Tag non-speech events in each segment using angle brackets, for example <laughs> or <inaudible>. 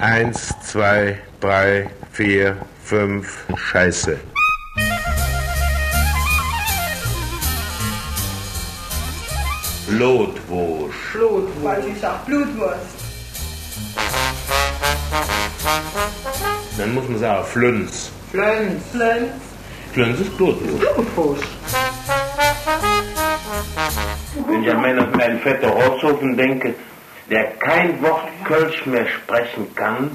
Eins, zwei, drei, vier, fünf, Scheiße. Blutwurst. Blutwurst. Weil ich sag Blutwurst. Dann muss man sagen Flünz. Flönz. Flönz. Flünz ist Blutwurst. Blutwurst. Wenn ich an meinen, meinen Vetter Rosshofen denke, der kein Wort Kölsch mehr sprechen kann,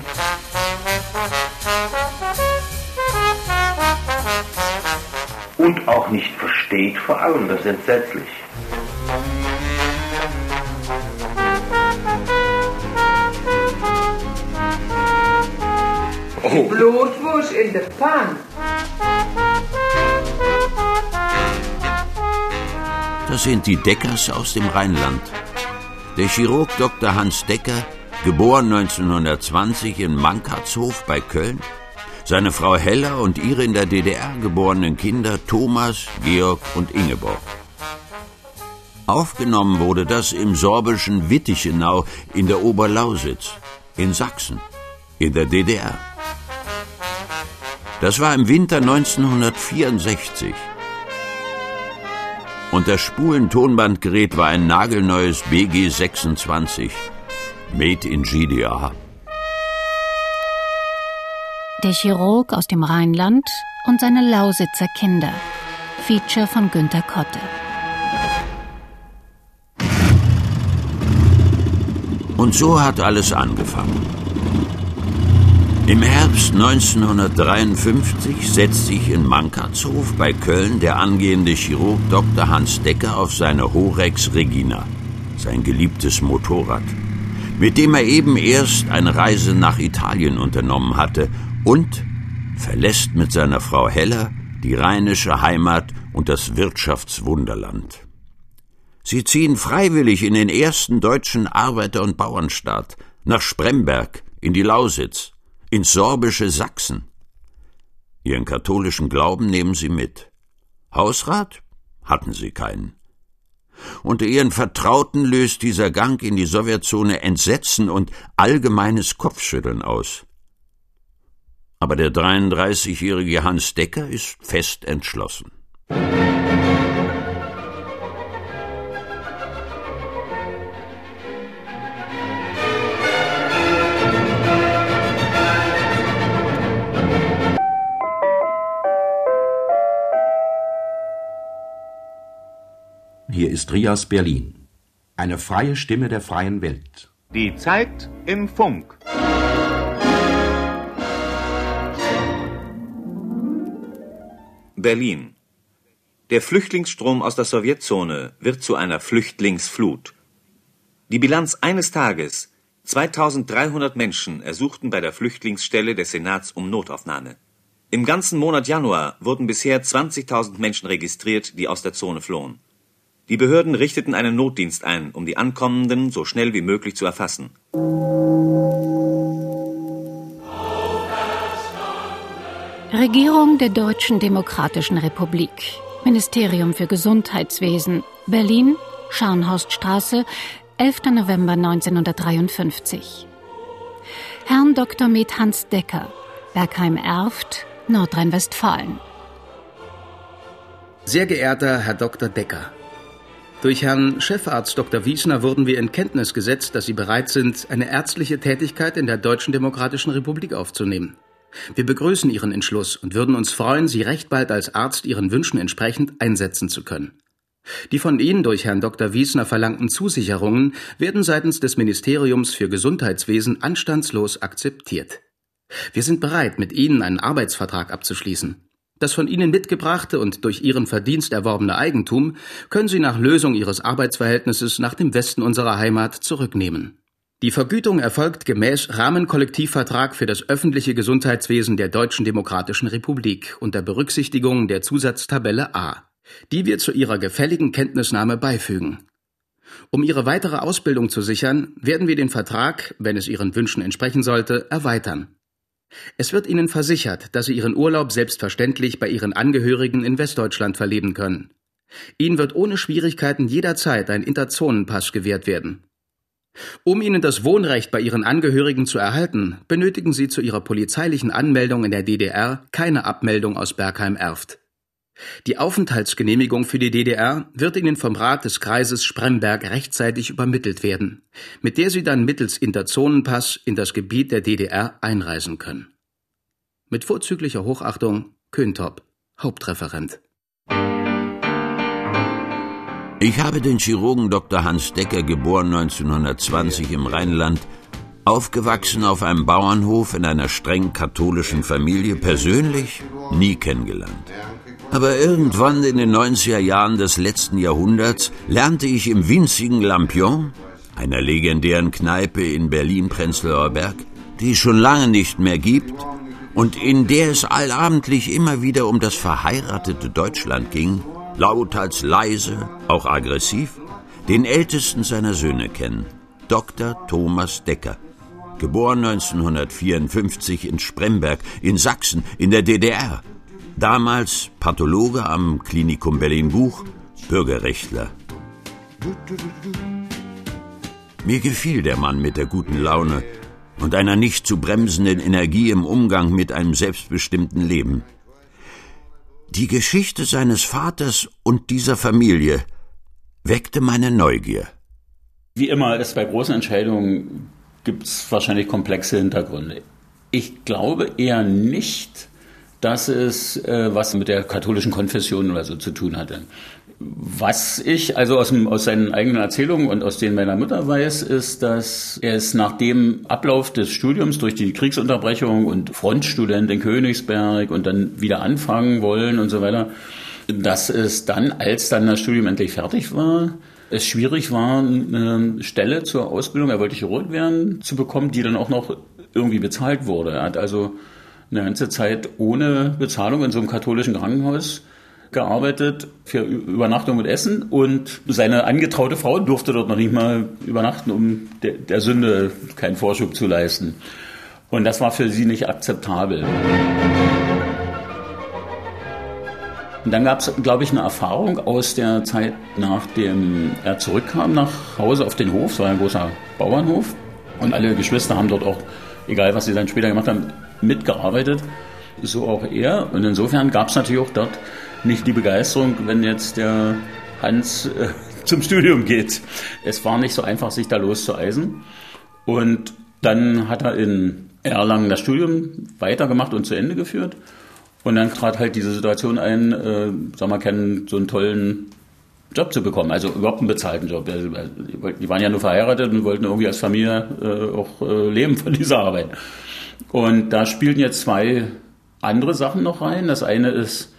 und auch nicht versteht, vor allem, das ist entsetzlich. Die Blutwurst in der Pfanne. Das sind die Deckers aus dem Rheinland. Der Chirurg Dr. Hans Decker, geboren 1920 in Mankartshof bei Köln, seine Frau Hella und ihre in der DDR geborenen Kinder Thomas, Georg und Ingeborg. Aufgenommen wurde das im sorbischen Wittichenau in der Oberlausitz, in Sachsen, in der DDR. Das war im Winter 1964. Und das Spulentonbandgerät war ein nagelneues BG 26, made in GDR. Der Chirurg aus dem Rheinland und seine Lausitzer Kinder. Feature von Günter Kotte. Und so hat alles angefangen. Im Herbst 1953 setzt sich in Mankartshof bei Köln der angehende Chirurg Dr. Hans Decker auf seine Horex Regina, sein geliebtes Motorrad, mit dem er eben erst eine Reise nach Italien unternommen hatte und verlässt mit seiner Frau Heller die rheinische Heimat und das Wirtschaftswunderland. Sie ziehen freiwillig in den ersten deutschen Arbeiter- und Bauernstaat, nach Spremberg, in die Lausitz, ins sorbische Sachsen. Ihren katholischen Glauben nehmen sie mit. Hausrat hatten sie keinen. Unter ihren Vertrauten löst dieser Gang in die Sowjetzone Entsetzen und allgemeines Kopfschütteln aus. Aber der 33-jährige Hans Decker ist fest entschlossen. Hier ist Rias Berlin. Eine freie Stimme der freien Welt. Die Zeit im Funk. Berlin. Der Flüchtlingsstrom aus der Sowjetzone wird zu einer Flüchtlingsflut. Die Bilanz eines Tages 2300 Menschen ersuchten bei der Flüchtlingsstelle des Senats um Notaufnahme. Im ganzen Monat Januar wurden bisher 20.000 Menschen registriert, die aus der Zone flohen. Die Behörden richteten einen Notdienst ein, um die Ankommenden so schnell wie möglich zu erfassen. Regierung der Deutschen Demokratischen Republik. Ministerium für Gesundheitswesen. Berlin, Scharnhorststraße, 11. November 1953. Herrn Dr. Med Hans Decker, Bergheim-Erft, Nordrhein-Westfalen. Sehr geehrter Herr Dr. Decker, durch Herrn Chefarzt Dr. Wiesner wurden wir in Kenntnis gesetzt, dass Sie bereit sind, eine ärztliche Tätigkeit in der Deutschen Demokratischen Republik aufzunehmen. Wir begrüßen Ihren Entschluss und würden uns freuen, Sie recht bald als Arzt Ihren Wünschen entsprechend einsetzen zu können. Die von Ihnen durch Herrn Dr. Wiesner verlangten Zusicherungen werden seitens des Ministeriums für Gesundheitswesen anstandslos akzeptiert. Wir sind bereit, mit Ihnen einen Arbeitsvertrag abzuschließen. Das von Ihnen mitgebrachte und durch Ihren Verdienst erworbene Eigentum können Sie nach Lösung Ihres Arbeitsverhältnisses nach dem Westen unserer Heimat zurücknehmen. Die Vergütung erfolgt gemäß Rahmenkollektivvertrag für das öffentliche Gesundheitswesen der Deutschen Demokratischen Republik unter Berücksichtigung der Zusatztabelle A, die wir zu Ihrer gefälligen Kenntnisnahme beifügen. Um Ihre weitere Ausbildung zu sichern, werden wir den Vertrag, wenn es Ihren Wünschen entsprechen sollte, erweitern. Es wird Ihnen versichert, dass Sie Ihren Urlaub selbstverständlich bei Ihren Angehörigen in Westdeutschland verleben können. Ihnen wird ohne Schwierigkeiten jederzeit ein Interzonenpass gewährt werden. Um ihnen das Wohnrecht bei ihren Angehörigen zu erhalten, benötigen sie zu ihrer polizeilichen Anmeldung in der DDR keine Abmeldung aus Bergheim-Erft. Die Aufenthaltsgenehmigung für die DDR wird Ihnen vom Rat des Kreises Spremberg rechtzeitig übermittelt werden, mit der Sie dann mittels Interzonenpass in das Gebiet der DDR einreisen können. Mit vorzüglicher Hochachtung Köntop, Hauptreferent. Ich habe den Chirurgen Dr. Hans Decker, geboren 1920 im Rheinland, aufgewachsen auf einem Bauernhof in einer streng katholischen Familie, persönlich nie kennengelernt. Aber irgendwann in den 90er Jahren des letzten Jahrhunderts lernte ich im winzigen Lampion, einer legendären Kneipe in Berlin-Prenzlauer Berg, die es schon lange nicht mehr gibt und in der es allabendlich immer wieder um das verheiratete Deutschland ging, lauthals leise, auch aggressiv, den ältesten seiner Söhne kennen, Dr. Thomas Decker, geboren 1954 in Spremberg in Sachsen in der DDR, damals Pathologe am Klinikum Berlin-Buch, Bürgerrechtler. Mir gefiel der Mann mit der guten Laune und einer nicht zu bremsenden Energie im Umgang mit einem selbstbestimmten Leben. Die Geschichte seines Vaters und dieser Familie weckte meine Neugier. Wie immer ist bei großen Entscheidungen gibt es wahrscheinlich komplexe Hintergründe. Ich glaube eher nicht, dass es äh, was mit der katholischen Konfession oder so zu tun hatte. Was ich also aus, dem, aus seinen eigenen Erzählungen und aus denen meiner Mutter weiß, ist, dass es nach dem Ablauf des Studiums durch die Kriegsunterbrechung und Frontstudent in Königsberg und dann wieder anfangen wollen und so weiter, dass es dann, als dann das Studium endlich fertig war, es schwierig war, eine Stelle zur Ausbildung, er wollte Chirurg werden, zu bekommen, die dann auch noch irgendwie bezahlt wurde. Er hat also eine ganze Zeit ohne Bezahlung in so einem katholischen Krankenhaus gearbeitet für Übernachtung und Essen und seine angetraute Frau durfte dort noch nicht mal übernachten, um der, der Sünde keinen Vorschub zu leisten. Und das war für sie nicht akzeptabel. Und dann gab es, glaube ich, eine Erfahrung aus der Zeit, nachdem er zurückkam nach Hause auf den Hof. Es war ein großer Bauernhof. Und alle Geschwister haben dort auch, egal was sie dann später gemacht haben, mitgearbeitet. So auch er. Und insofern gab es natürlich auch dort nicht die Begeisterung, wenn jetzt der Hans äh, <laughs> zum Studium geht. Es war nicht so einfach, sich da loszueisen. Und dann hat er in Erlangen das Studium weitergemacht und zu Ende geführt. Und dann trat halt diese Situation ein, äh, sag mal, keinen so einen tollen Job zu bekommen, also überhaupt einen bezahlten Job. Also, die waren ja nur verheiratet und wollten irgendwie als Familie äh, auch äh, leben von dieser Arbeit. Und da spielten jetzt zwei andere Sachen noch rein. Das eine ist,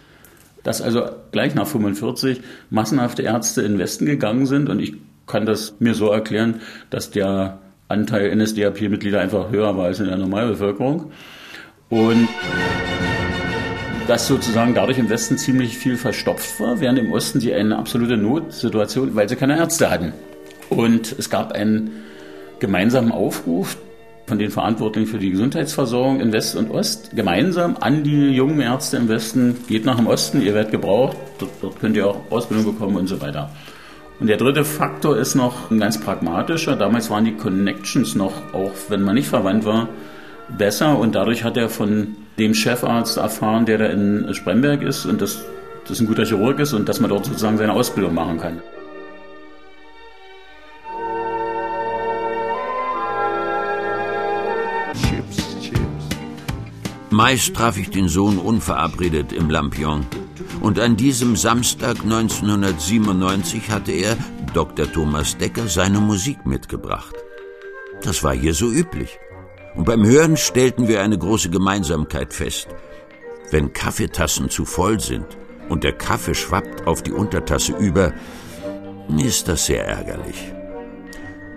dass also gleich nach 45 massenhafte Ärzte in den Westen gegangen sind und ich kann das mir so erklären, dass der Anteil NSDAP-Mitglieder einfach höher war als in der Normalbevölkerung. Und dass sozusagen dadurch im Westen ziemlich viel verstopft war, während im Osten sie eine absolute Notsituation, weil sie keine Ärzte hatten. Und es gab einen gemeinsamen Aufruf von den Verantwortlichen für die Gesundheitsversorgung in West und Ost gemeinsam an die jungen Ärzte im Westen, geht nach dem Osten, ihr werdet gebraucht, dort, dort könnt ihr auch Ausbildung bekommen und so weiter. Und der dritte Faktor ist noch ein ganz pragmatischer. Damals waren die Connections noch, auch wenn man nicht verwandt war, besser und dadurch hat er von dem Chefarzt erfahren, der da in Spremberg ist und dass das ein guter Chirurg ist und dass man dort sozusagen seine Ausbildung machen kann. Meist traf ich den Sohn unverabredet im Lampion. Und an diesem Samstag 1997 hatte er, Dr. Thomas Decker, seine Musik mitgebracht. Das war hier so üblich. Und beim Hören stellten wir eine große Gemeinsamkeit fest. Wenn Kaffeetassen zu voll sind und der Kaffee schwappt auf die Untertasse über, ist das sehr ärgerlich.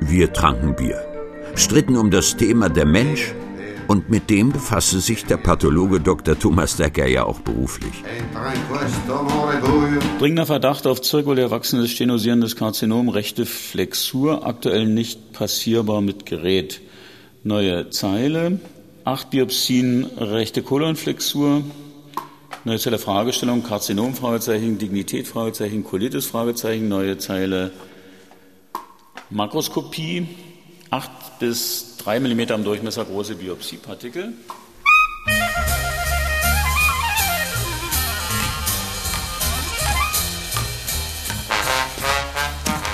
Wir tranken Bier, stritten um das Thema der Mensch und mit dem befasste sich der Pathologe Dr. Thomas Decker ja auch beruflich. Dringender Verdacht auf zirkulär wachsendes stenosierendes Karzinom, rechte Flexur, aktuell nicht passierbar mit Gerät. Neue Zeile. Acht Biopsien, rechte Kolonflexur. Neue Zeile Fragestellung, Karzinom, Fragezeichen, Dignität, Fragezeichen, Colitis, Fragezeichen, neue Zeile Makroskopie. Acht bis drei Millimeter im Durchmesser große Biopsiepartikel.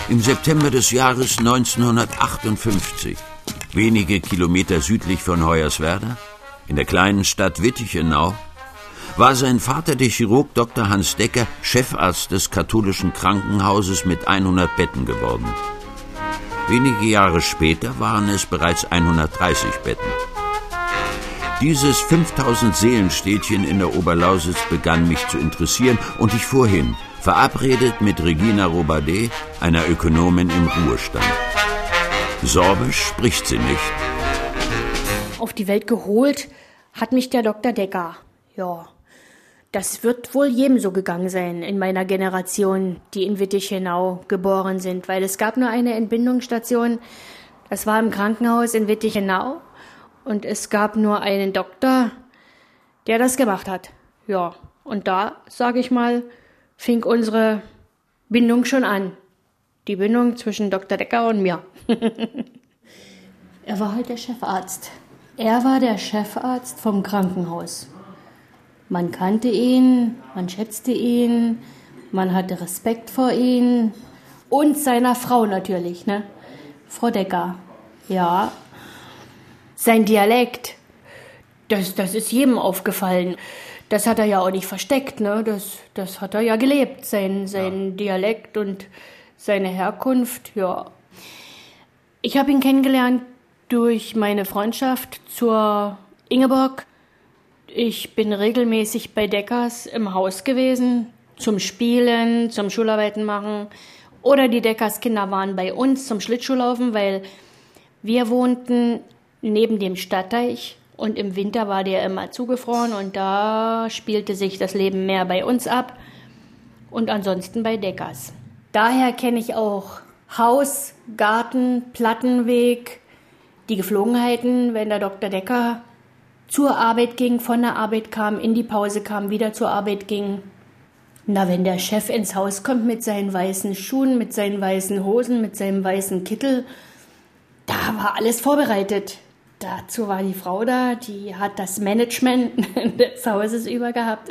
Im September des Jahres 1958, wenige Kilometer südlich von Hoyerswerda, in der kleinen Stadt Wittichenau, war sein Vater, der Chirurg Dr. Hans Decker, Chefarzt des katholischen Krankenhauses mit 100 Betten geworden. Wenige Jahre später waren es bereits 130 Betten. Dieses 5000 Seelenstädtchen in der Oberlausitz begann mich zu interessieren und ich fuhr hin, verabredet mit Regina Robadet, einer Ökonomin im Ruhestand. Sorbisch spricht sie nicht. Auf die Welt geholt hat mich der Dr. Decker. Ja, das wird wohl jedem so gegangen sein in meiner Generation, die in Wittichenau geboren sind, weil es gab nur eine Entbindungsstation. Das war im Krankenhaus in Wittichenau und es gab nur einen Doktor, der das gemacht hat. Ja, und da, sage ich mal, fing unsere Bindung schon an. Die Bindung zwischen Dr. Decker und mir. <laughs> er war halt der Chefarzt. Er war der Chefarzt vom Krankenhaus. Man kannte ihn, man schätzte ihn, man hatte Respekt vor ihm und seiner Frau natürlich, ne? Frau Decker. Ja. Sein Dialekt, das, das ist jedem aufgefallen. Das hat er ja auch nicht versteckt, ne? Das, das hat er ja gelebt, sein, sein ja. Dialekt und seine Herkunft, ja. Ich habe ihn kennengelernt durch meine Freundschaft zur Ingeborg ich bin regelmäßig bei Deckers im Haus gewesen, zum Spielen, zum Schularbeiten machen. Oder die Deckers Kinder waren bei uns zum Schlittschuhlaufen, weil wir wohnten neben dem Stadtteich und im Winter war der immer zugefroren und da spielte sich das Leben mehr bei uns ab und ansonsten bei Deckers. Daher kenne ich auch Haus, Garten, Plattenweg, die Geflogenheiten, wenn der Dr. Decker zur Arbeit ging, von der Arbeit kam, in die Pause kam, wieder zur Arbeit ging. Na, wenn der Chef ins Haus kommt mit seinen weißen Schuhen, mit seinen weißen Hosen, mit seinem weißen Kittel, da war alles vorbereitet. Dazu war die Frau da, die hat das Management <laughs> des Hauses über gehabt.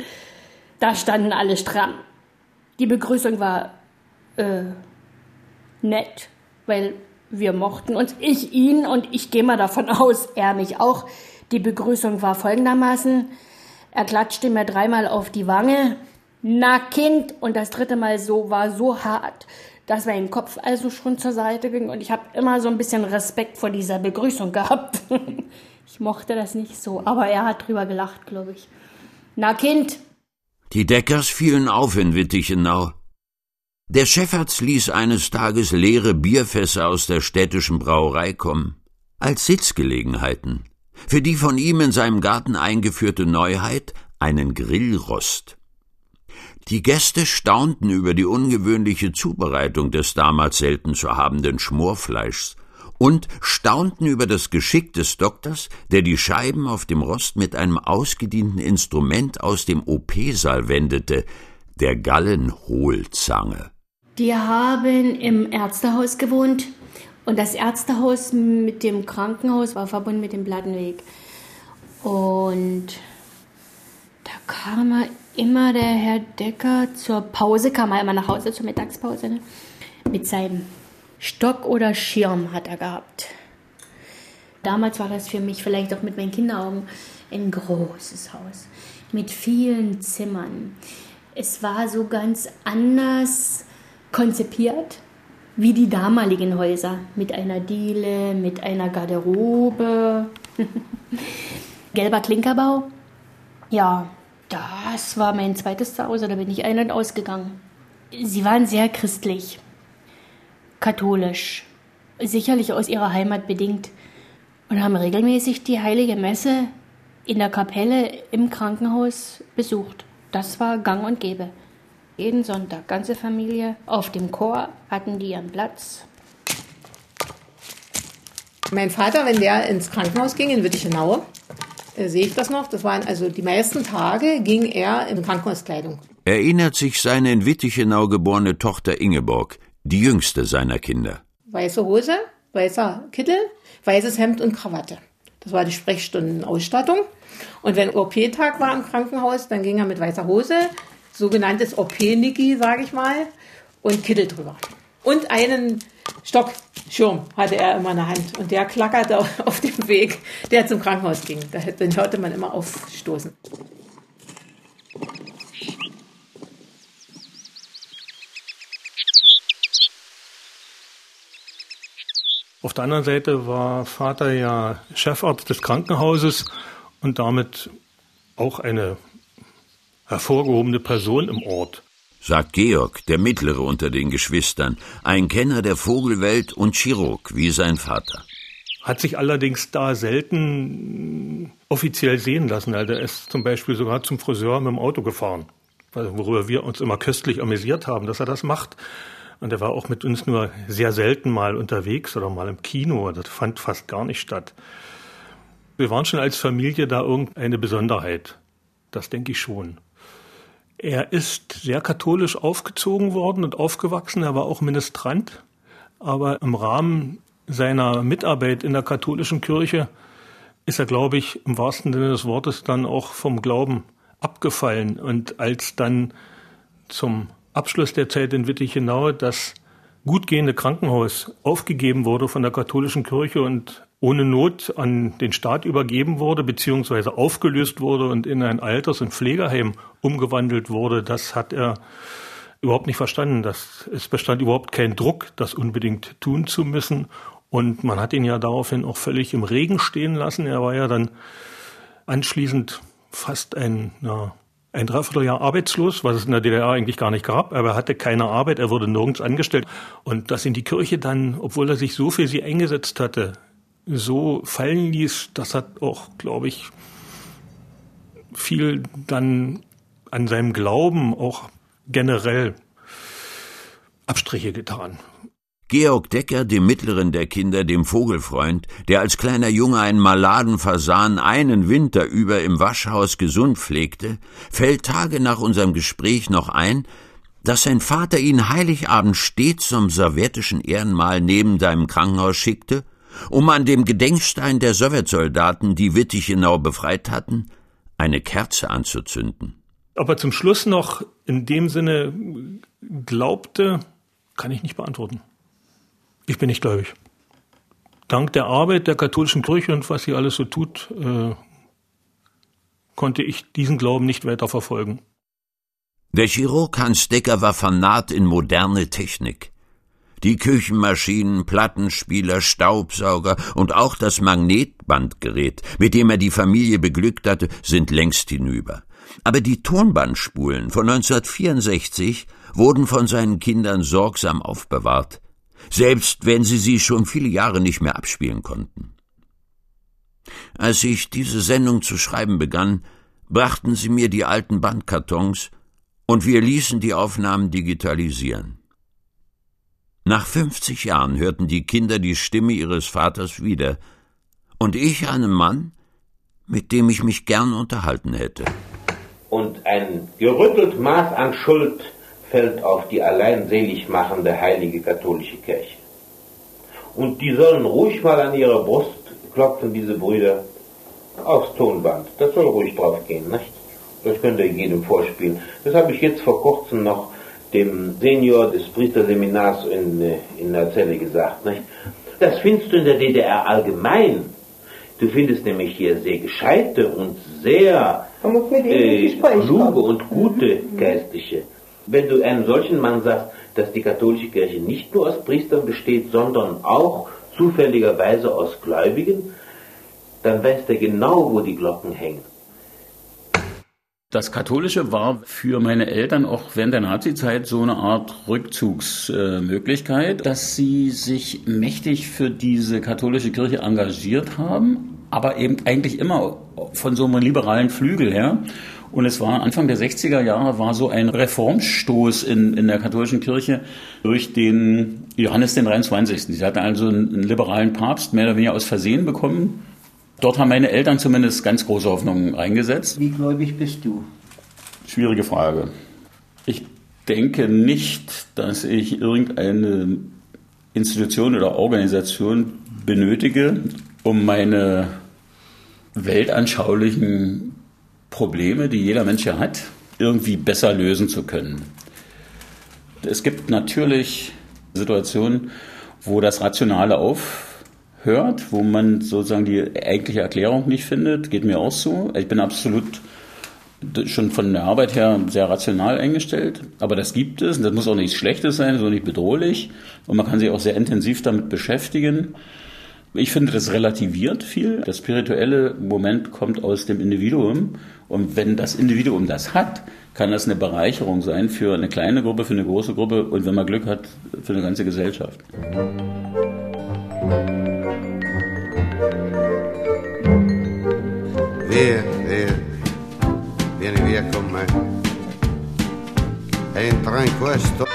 Da standen alle stramm. Die Begrüßung war äh, nett, weil wir mochten uns, ich ihn und ich gehe mal davon aus, er mich auch. Die Begrüßung war folgendermaßen. Er klatschte mir dreimal auf die Wange. Na Kind! Und das dritte Mal so war so hart, dass mein Kopf also schon zur Seite ging und ich habe immer so ein bisschen Respekt vor dieser Begrüßung gehabt. <laughs> ich mochte das nicht so, aber er hat drüber gelacht, glaube ich. Na Kind! Die Deckers fielen auf in Wittichenau. Der Chefarzt ließ eines Tages leere Bierfässer aus der städtischen Brauerei kommen, als Sitzgelegenheiten für die von ihm in seinem Garten eingeführte Neuheit einen Grillrost. Die Gäste staunten über die ungewöhnliche Zubereitung des damals selten zu habenden Schmorfleischs und staunten über das Geschick des Doktors, der die Scheiben auf dem Rost mit einem ausgedienten Instrument aus dem OP-Saal wendete, der Gallenhohlzange. Die haben im Ärztehaus gewohnt, und das Ärztehaus mit dem Krankenhaus war verbunden mit dem Plattenweg. Und da kam immer der Herr Decker zur Pause, kam er immer nach Hause zur Mittagspause, ne? mit seinem Stock oder Schirm hat er gehabt. Damals war das für mich vielleicht auch mit meinen Kinderaugen ein großes Haus mit vielen Zimmern. Es war so ganz anders konzipiert wie die damaligen Häuser mit einer Diele, mit einer Garderobe. <laughs> Gelber Klinkerbau. Ja, das war mein zweites Zuhause, da bin ich ein- und ausgegangen. Sie waren sehr christlich, katholisch, sicherlich aus ihrer Heimat bedingt und haben regelmäßig die heilige Messe in der Kapelle im Krankenhaus besucht. Das war gang und gäbe. Jeden Sonntag, ganze Familie. Auf dem Chor hatten die ihren Platz. Mein Vater, wenn der ins Krankenhaus ging in Wittichenau, äh, sehe ich das noch. Das waren also die meisten Tage ging er in Krankenhauskleidung. Erinnert sich seine in Wittichenau geborene Tochter Ingeborg, die jüngste seiner Kinder. Weiße Hose, weißer Kittel, weißes Hemd und Krawatte. Das war die Sprechstundenausstattung. Und wenn OP-Tag war im Krankenhaus, dann ging er mit weißer Hose, sogenanntes OP-Niki, sage ich mal, und Kittel drüber. Und einen Stockschirm hatte er immer in der Hand und der klackerte <laughs> auf dem Weg, der zum Krankenhaus ging. Den hörte man immer aufstoßen. Auf der anderen Seite war Vater ja Chefarzt des Krankenhauses und damit auch eine hervorgehobene Person im Ort. Sagt Georg, der mittlere unter den Geschwistern, ein Kenner der Vogelwelt und Chirurg wie sein Vater. Hat sich allerdings da selten offiziell sehen lassen. Also er ist zum Beispiel sogar zum Friseur mit dem Auto gefahren, worüber wir uns immer köstlich amüsiert haben, dass er das macht. Und er war auch mit uns nur sehr selten mal unterwegs oder mal im Kino. Das fand fast gar nicht statt. Wir waren schon als Familie da irgendeine Besonderheit. Das denke ich schon. Er ist sehr katholisch aufgezogen worden und aufgewachsen. Er war auch Ministrant. Aber im Rahmen seiner Mitarbeit in der katholischen Kirche ist er, glaube ich, im wahrsten Sinne des Wortes dann auch vom Glauben abgefallen. Und als dann zum Abschluss der Zeit in Wittichenau das gut gehende Krankenhaus aufgegeben wurde von der katholischen Kirche und ohne Not an den Staat übergeben wurde, beziehungsweise aufgelöst wurde und in ein Alters- und Pflegeheim umgewandelt wurde, das hat er überhaupt nicht verstanden. Das, es bestand überhaupt kein Druck, das unbedingt tun zu müssen. Und man hat ihn ja daraufhin auch völlig im Regen stehen lassen. Er war ja dann anschließend fast ein, ja, ein Dreivierteljahr arbeitslos, was es in der DDR eigentlich gar nicht gab. Aber er hatte keine Arbeit, er wurde nirgends angestellt. Und dass ihn die Kirche dann, obwohl er sich so für sie eingesetzt hatte, so fallen ließ, das hat auch, glaube ich, viel dann an seinem Glauben auch generell Abstriche getan. Georg Decker, dem mittleren der Kinder, dem Vogelfreund, der als kleiner Junge einen Maladenfasan einen Winter über im Waschhaus gesund pflegte, fällt Tage nach unserem Gespräch noch ein, dass sein Vater ihn Heiligabend stets zum sowjetischen Ehrenmal neben seinem Krankenhaus schickte, um an dem Gedenkstein der Sowjetsoldaten, die Wittichenau befreit hatten, eine Kerze anzuzünden. Aber zum Schluss noch in dem Sinne glaubte, kann ich nicht beantworten. Ich bin nicht gläubig. Dank der Arbeit der katholischen Kirche und was sie alles so tut, äh, konnte ich diesen Glauben nicht weiter verfolgen. Der Chirurg Hans Decker war fanat in moderne Technik. Die Küchenmaschinen, Plattenspieler, Staubsauger und auch das Magnetbandgerät, mit dem er die Familie beglückt hatte, sind längst hinüber. Aber die Tonbandspulen von 1964 wurden von seinen Kindern sorgsam aufbewahrt selbst wenn sie sie schon viele Jahre nicht mehr abspielen konnten. Als ich diese Sendung zu schreiben begann, brachten sie mir die alten Bandkartons und wir ließen die Aufnahmen digitalisieren. Nach 50 Jahren hörten die Kinder die Stimme ihres Vaters wieder und ich einen Mann, mit dem ich mich gern unterhalten hätte. Und ein gerüttelt Maß an Schuld fällt auf die allein selig machende heilige katholische Kirche. Und die sollen ruhig mal an ihre Brust klopfen, diese Brüder, aufs Tonband. Das soll ruhig drauf gehen, nicht? Das könnt ihr jedem vorspielen. Das habe ich jetzt vor kurzem noch dem Senior des Priesterseminars in, äh, in der Zelle gesagt, nicht? Das findest du in der DDR allgemein. Du findest nämlich hier sehr gescheite und sehr äh, kluge und gute mhm. Geistliche. Wenn du einem solchen Mann sagst, dass die katholische Kirche nicht nur aus Priestern besteht, sondern auch zufälligerweise aus Gläubigen, dann weiß er genau, wo die Glocken hängen. Das Katholische war für meine Eltern auch während der Nazizeit so eine Art Rückzugsmöglichkeit, dass sie sich mächtig für diese katholische Kirche engagiert haben, aber eben eigentlich immer von so einem liberalen Flügel her. Und es war Anfang der 60er Jahre war so ein Reformstoß in, in der katholischen Kirche durch den Johannes den 23. Sie hatten also einen, einen liberalen Papst mehr oder weniger aus Versehen bekommen. Dort haben meine Eltern zumindest ganz große Hoffnungen eingesetzt. Wie gläubig bist du? Schwierige Frage. Ich denke nicht, dass ich irgendeine Institution oder Organisation benötige, um meine weltanschaulichen Probleme, die jeder Mensch ja hat, irgendwie besser lösen zu können. Es gibt natürlich Situationen, wo das Rationale aufhört, wo man sozusagen die eigentliche Erklärung nicht findet. Geht mir auch so. Ich bin absolut schon von der Arbeit her sehr rational eingestellt. Aber das gibt es. Und das muss auch nichts Schlechtes sein, so nicht bedrohlich. Und man kann sich auch sehr intensiv damit beschäftigen. Ich finde, das relativiert viel. Das spirituelle Moment kommt aus dem Individuum. Und wenn das Individuum das hat, kann das eine Bereicherung sein für eine kleine Gruppe, für eine große Gruppe und wenn man Glück hat, für eine ganze Gesellschaft. Via, via, vieni via con me. Entra in questo.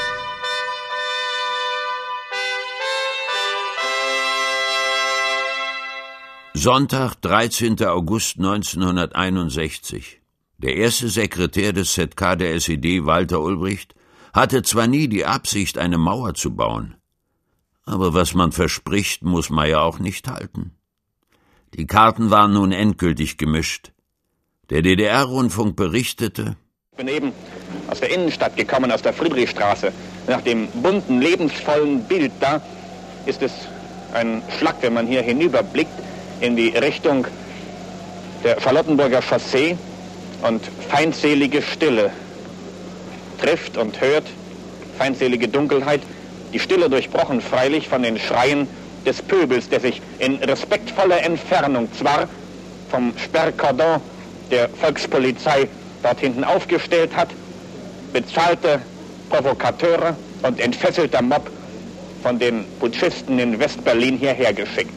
Sonntag, 13. August 1961. Der erste Sekretär des ZK der SED, Walter Ulbricht, hatte zwar nie die Absicht, eine Mauer zu bauen, aber was man verspricht, muss man ja auch nicht halten. Die Karten waren nun endgültig gemischt. Der DDR-Rundfunk berichtete, ich bin eben aus der Innenstadt gekommen, aus der Friedrichstraße. Nach dem bunten, lebensvollen Bild da ist es ein Schlag, wenn man hier hinüberblickt in die Richtung der Charlottenburger Chaussee und feindselige Stille trifft und hört, feindselige Dunkelheit, die Stille durchbrochen freilich von den Schreien des Pöbels, der sich in respektvoller Entfernung zwar vom Sperrkordon der Volkspolizei dort hinten aufgestellt hat, bezahlte Provokateure und entfesselter Mob von den Putschisten in Westberlin hierher geschickt.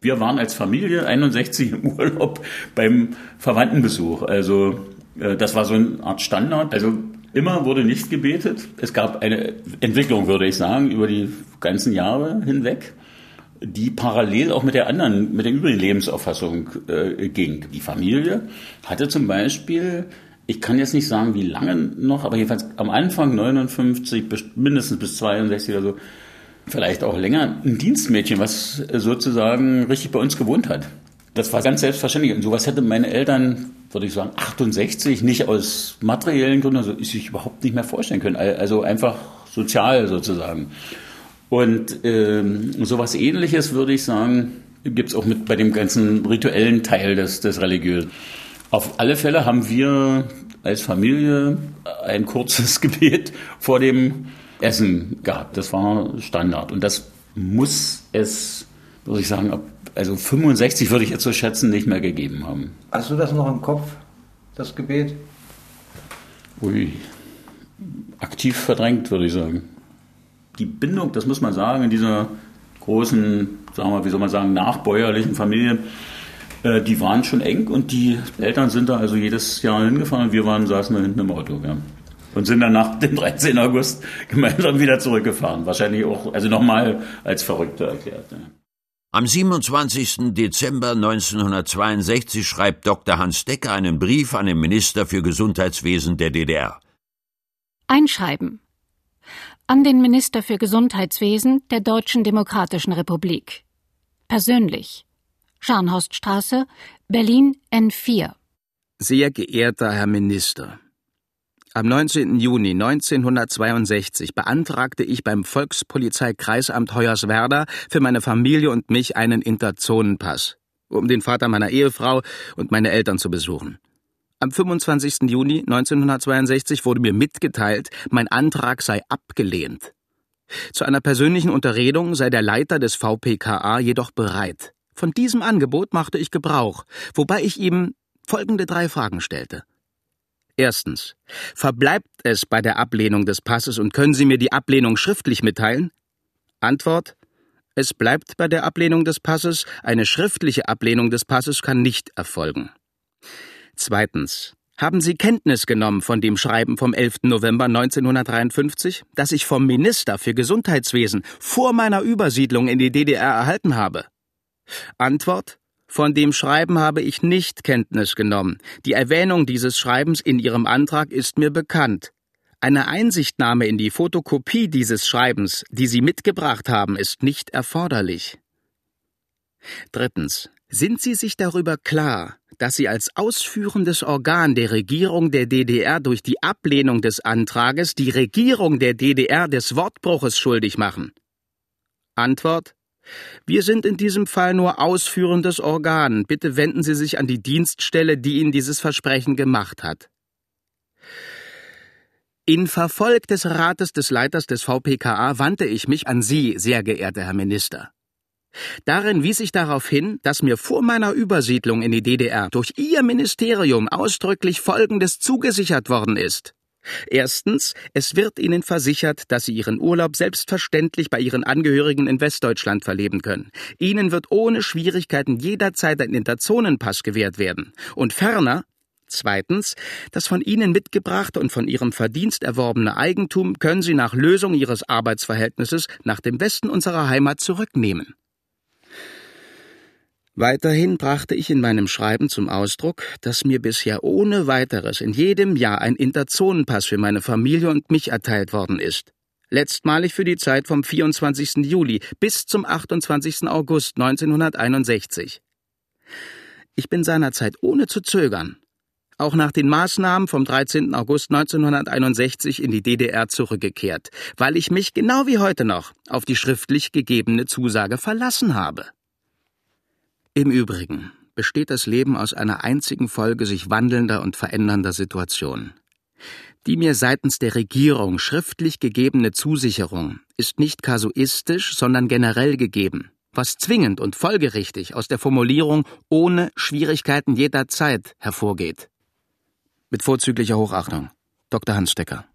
Wir waren als Familie 61 im <laughs> Urlaub beim Verwandtenbesuch. Also äh, das war so eine Art Standard. Also immer wurde nicht gebetet. Es gab eine Entwicklung, würde ich sagen, über die ganzen Jahre hinweg, die parallel auch mit der anderen, mit der übrigen Lebensauffassung äh, ging. Die Familie hatte zum Beispiel ich kann jetzt nicht sagen, wie lange noch, aber jedenfalls am Anfang 59, mindestens bis 62 oder so, vielleicht auch länger, ein Dienstmädchen, was sozusagen richtig bei uns gewohnt hat. Das war ganz selbstverständlich. Und sowas hätte meine Eltern, würde ich sagen, 68 nicht aus materiellen Gründen, also sich überhaupt nicht mehr vorstellen können. Also einfach sozial sozusagen. Und ähm, sowas ähnliches, würde ich sagen, gibt es auch mit bei dem ganzen rituellen Teil des, des Religiösen. Auf alle Fälle haben wir als Familie ein kurzes <laughs> Gebet vor dem Essen gehabt. Das war Standard. Und das muss es, würde ich sagen, also 65 würde ich jetzt so schätzen, nicht mehr gegeben haben. Hast du das noch im Kopf, das Gebet? Ui, aktiv verdrängt, würde ich sagen. Die Bindung, das muss man sagen, in dieser großen, sagen wir, wie soll man sagen, nachbäuerlichen Familie, äh, die waren schon eng und die Eltern sind da also jedes Jahr hingefahren und wir waren, saßen da hinten im Auto. Ja und sind dann nach dem 13. August <laughs> gemeinsam wieder zurückgefahren. Wahrscheinlich auch, also nochmal als Verrückte erklärt. Ja. Am 27. Dezember 1962 schreibt Dr. Hans Decker einen Brief an den Minister für Gesundheitswesen der DDR. Einschreiben. An den Minister für Gesundheitswesen der Deutschen Demokratischen Republik. Persönlich. Scharnhorststraße, Berlin N4. Sehr geehrter Herr Minister, am 19. Juni 1962 beantragte ich beim Volkspolizeikreisamt Hoyerswerda für meine Familie und mich einen Interzonenpass, um den Vater meiner Ehefrau und meine Eltern zu besuchen. Am 25. Juni 1962 wurde mir mitgeteilt, mein Antrag sei abgelehnt. Zu einer persönlichen Unterredung sei der Leiter des VPKA jedoch bereit. Von diesem Angebot machte ich Gebrauch, wobei ich ihm folgende drei Fragen stellte. Erstens. Verbleibt es bei der Ablehnung des Passes und können Sie mir die Ablehnung schriftlich mitteilen? Antwort. Es bleibt bei der Ablehnung des Passes, eine schriftliche Ablehnung des Passes kann nicht erfolgen. Zweitens. Haben Sie Kenntnis genommen von dem Schreiben vom 11. November 1953, das ich vom Minister für Gesundheitswesen vor meiner Übersiedlung in die DDR erhalten habe? Antwort von dem Schreiben habe ich nicht Kenntnis genommen. Die Erwähnung dieses Schreibens in Ihrem Antrag ist mir bekannt. Eine Einsichtnahme in die Fotokopie dieses Schreibens, die Sie mitgebracht haben, ist nicht erforderlich. Drittens. Sind Sie sich darüber klar, dass Sie als ausführendes Organ der Regierung der DDR durch die Ablehnung des Antrages die Regierung der DDR des Wortbruches schuldig machen? Antwort wir sind in diesem Fall nur ausführendes Organ. Bitte wenden Sie sich an die Dienststelle, die Ihnen dieses Versprechen gemacht hat. In Verfolg des Rates des Leiters des VPKA wandte ich mich an Sie, sehr geehrter Herr Minister. Darin wies ich darauf hin, dass mir vor meiner Übersiedlung in die DDR durch Ihr Ministerium ausdrücklich Folgendes zugesichert worden ist. Erstens, es wird Ihnen versichert, dass Sie Ihren Urlaub selbstverständlich bei Ihren Angehörigen in Westdeutschland verleben können. Ihnen wird ohne Schwierigkeiten jederzeit ein Interzonenpass gewährt werden. Und ferner, Zweitens, das von Ihnen mitgebrachte und von Ihrem Verdienst erworbene Eigentum können Sie nach Lösung Ihres Arbeitsverhältnisses nach dem Westen unserer Heimat zurücknehmen. Weiterhin brachte ich in meinem Schreiben zum Ausdruck, dass mir bisher ohne weiteres in jedem Jahr ein Interzonenpass für meine Familie und mich erteilt worden ist. Letztmalig für die Zeit vom 24. Juli bis zum 28. August 1961. Ich bin seinerzeit ohne zu zögern, auch nach den Maßnahmen vom 13. August 1961 in die DDR zurückgekehrt, weil ich mich genau wie heute noch auf die schriftlich gegebene Zusage verlassen habe. Im Übrigen besteht das Leben aus einer einzigen Folge sich wandelnder und verändernder Situationen. Die mir seitens der Regierung schriftlich gegebene Zusicherung ist nicht kasuistisch, sondern generell gegeben, was zwingend und folgerichtig aus der Formulierung ohne Schwierigkeiten jederzeit hervorgeht. Mit vorzüglicher Hochachtung. Dr. Hans Stecker.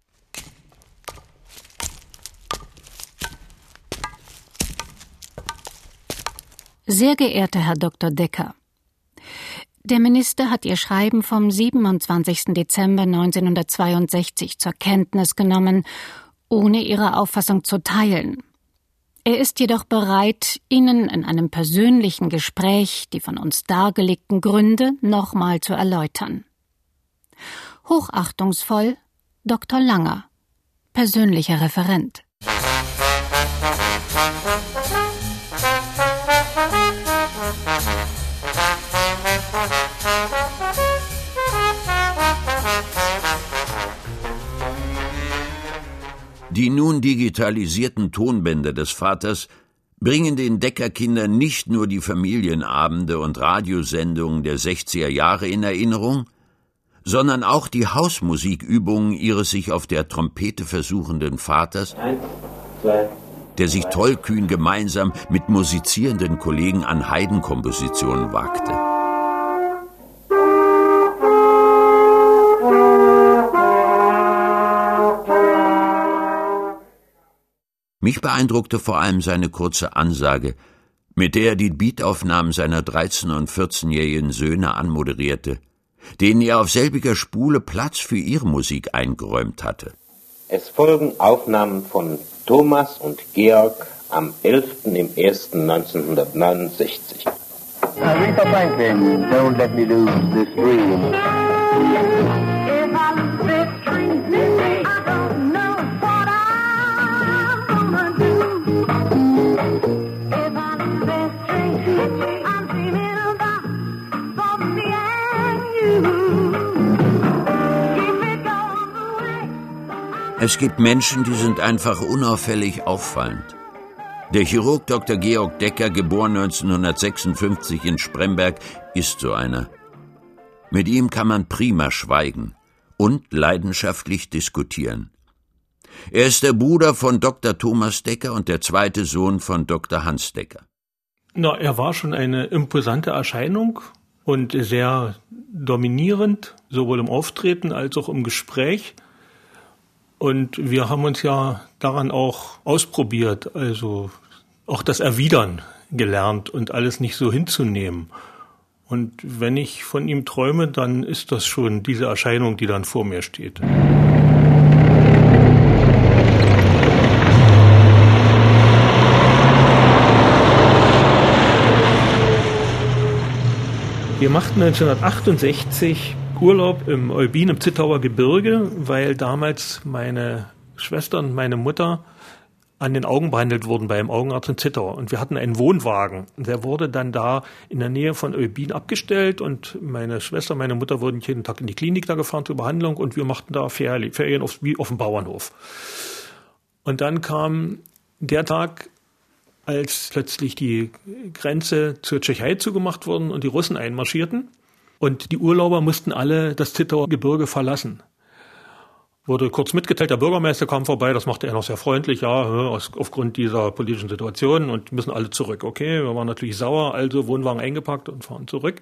Sehr geehrter Herr Dr. Decker, der Minister hat Ihr Schreiben vom 27. Dezember 1962 zur Kenntnis genommen, ohne Ihre Auffassung zu teilen. Er ist jedoch bereit, Ihnen in einem persönlichen Gespräch die von uns dargelegten Gründe nochmal zu erläutern. Hochachtungsvoll Dr. Langer, persönlicher Referent. Die nun digitalisierten Tonbänder des Vaters bringen den Deckerkindern nicht nur die Familienabende und Radiosendungen der 60er Jahre in Erinnerung, sondern auch die Hausmusikübungen ihres sich auf der Trompete versuchenden Vaters, der sich tollkühn gemeinsam mit musizierenden Kollegen an Heidenkompositionen wagte. Mich beeindruckte vor allem seine kurze Ansage, mit der er die Beataufnahmen seiner 13- und 14-jährigen Söhne anmoderierte, denen er auf selbiger Spule Platz für ihre Musik eingeräumt hatte. Es folgen Aufnahmen von Thomas und Georg am 11.01.1969. Aretha Franklin, don't let me lose this dream. Es gibt Menschen, die sind einfach unauffällig auffallend. Der Chirurg Dr. Georg Decker, geboren 1956 in Spremberg, ist so einer. Mit ihm kann man prima schweigen und leidenschaftlich diskutieren. Er ist der Bruder von Dr. Thomas Decker und der zweite Sohn von Dr. Hans Decker. Na, er war schon eine imposante Erscheinung und sehr dominierend, sowohl im Auftreten als auch im Gespräch. Und wir haben uns ja daran auch ausprobiert, also auch das Erwidern gelernt und alles nicht so hinzunehmen. Und wenn ich von ihm träume, dann ist das schon diese Erscheinung, die dann vor mir steht. Wir machten 1968 Urlaub im Eubin im Zittauer Gebirge, weil damals meine Schwester und meine Mutter an den Augen behandelt wurden beim Augenarzt in Zittau. Und wir hatten einen Wohnwagen. Der wurde dann da in der Nähe von Eubin abgestellt und meine Schwester, meine Mutter wurden jeden Tag in die Klinik da gefahren zur Behandlung und wir machten da Ferien auf, wie auf dem Bauernhof. Und dann kam der Tag, als plötzlich die Grenze zur Tschechei zugemacht wurden und die Russen einmarschierten. Und die Urlauber mussten alle das Zittauer Gebirge verlassen wurde kurz mitgeteilt, der Bürgermeister kam vorbei, das machte er noch sehr freundlich, ja, aus, aufgrund dieser politischen Situation und müssen alle zurück. Okay, wir waren natürlich sauer, also Wohnwagen eingepackt und fahren zurück.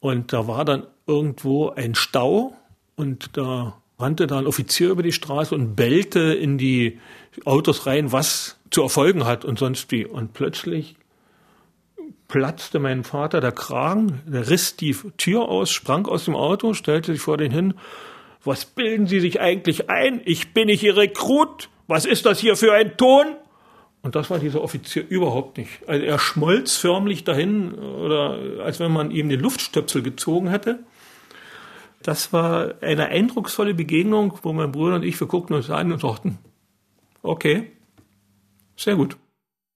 Und da war dann irgendwo ein Stau und da rannte da ein Offizier über die Straße und bellte in die Autos rein, was zu erfolgen hat und sonst wie. Und plötzlich platzte mein Vater der Kragen, der riss die Tür aus, sprang aus dem Auto, stellte sich vor den hin was bilden Sie sich eigentlich ein? Ich bin nicht Ihr Rekrut. Was ist das hier für ein Ton? Und das war dieser Offizier überhaupt nicht. Also er schmolz förmlich dahin, oder als wenn man ihm den Luftstöpsel gezogen hätte. Das war eine eindrucksvolle Begegnung, wo mein Bruder und ich, wir guckten uns an und sagten, okay, sehr gut.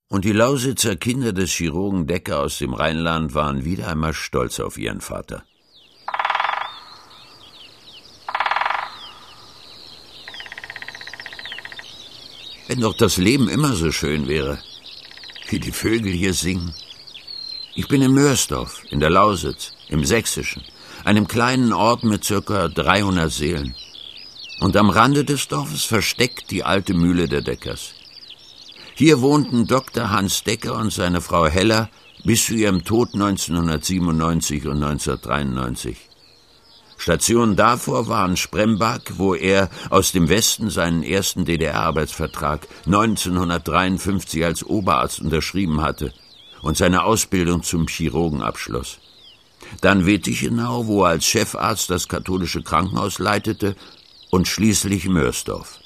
Und die Lausitzer Kinder des Chirurgen Decker aus dem Rheinland waren wieder einmal stolz auf ihren Vater. Wenn doch das Leben immer so schön wäre, wie die Vögel hier singen. Ich bin in Mörsdorf, in der Lausitz, im Sächsischen, einem kleinen Ort mit circa 300 Seelen. Und am Rande des Dorfes versteckt die alte Mühle der Deckers. Hier wohnten Dr. Hans Decker und seine Frau Heller bis zu ihrem Tod 1997 und 1993. Station davor waren Sprembach, wo er aus dem Westen seinen ersten DDR-Arbeitsvertrag 1953 als Oberarzt unterschrieben hatte und seine Ausbildung zum Chirurgen abschloss. Dann Wettichenau, wo er als Chefarzt das katholische Krankenhaus leitete und schließlich Mörsdorf.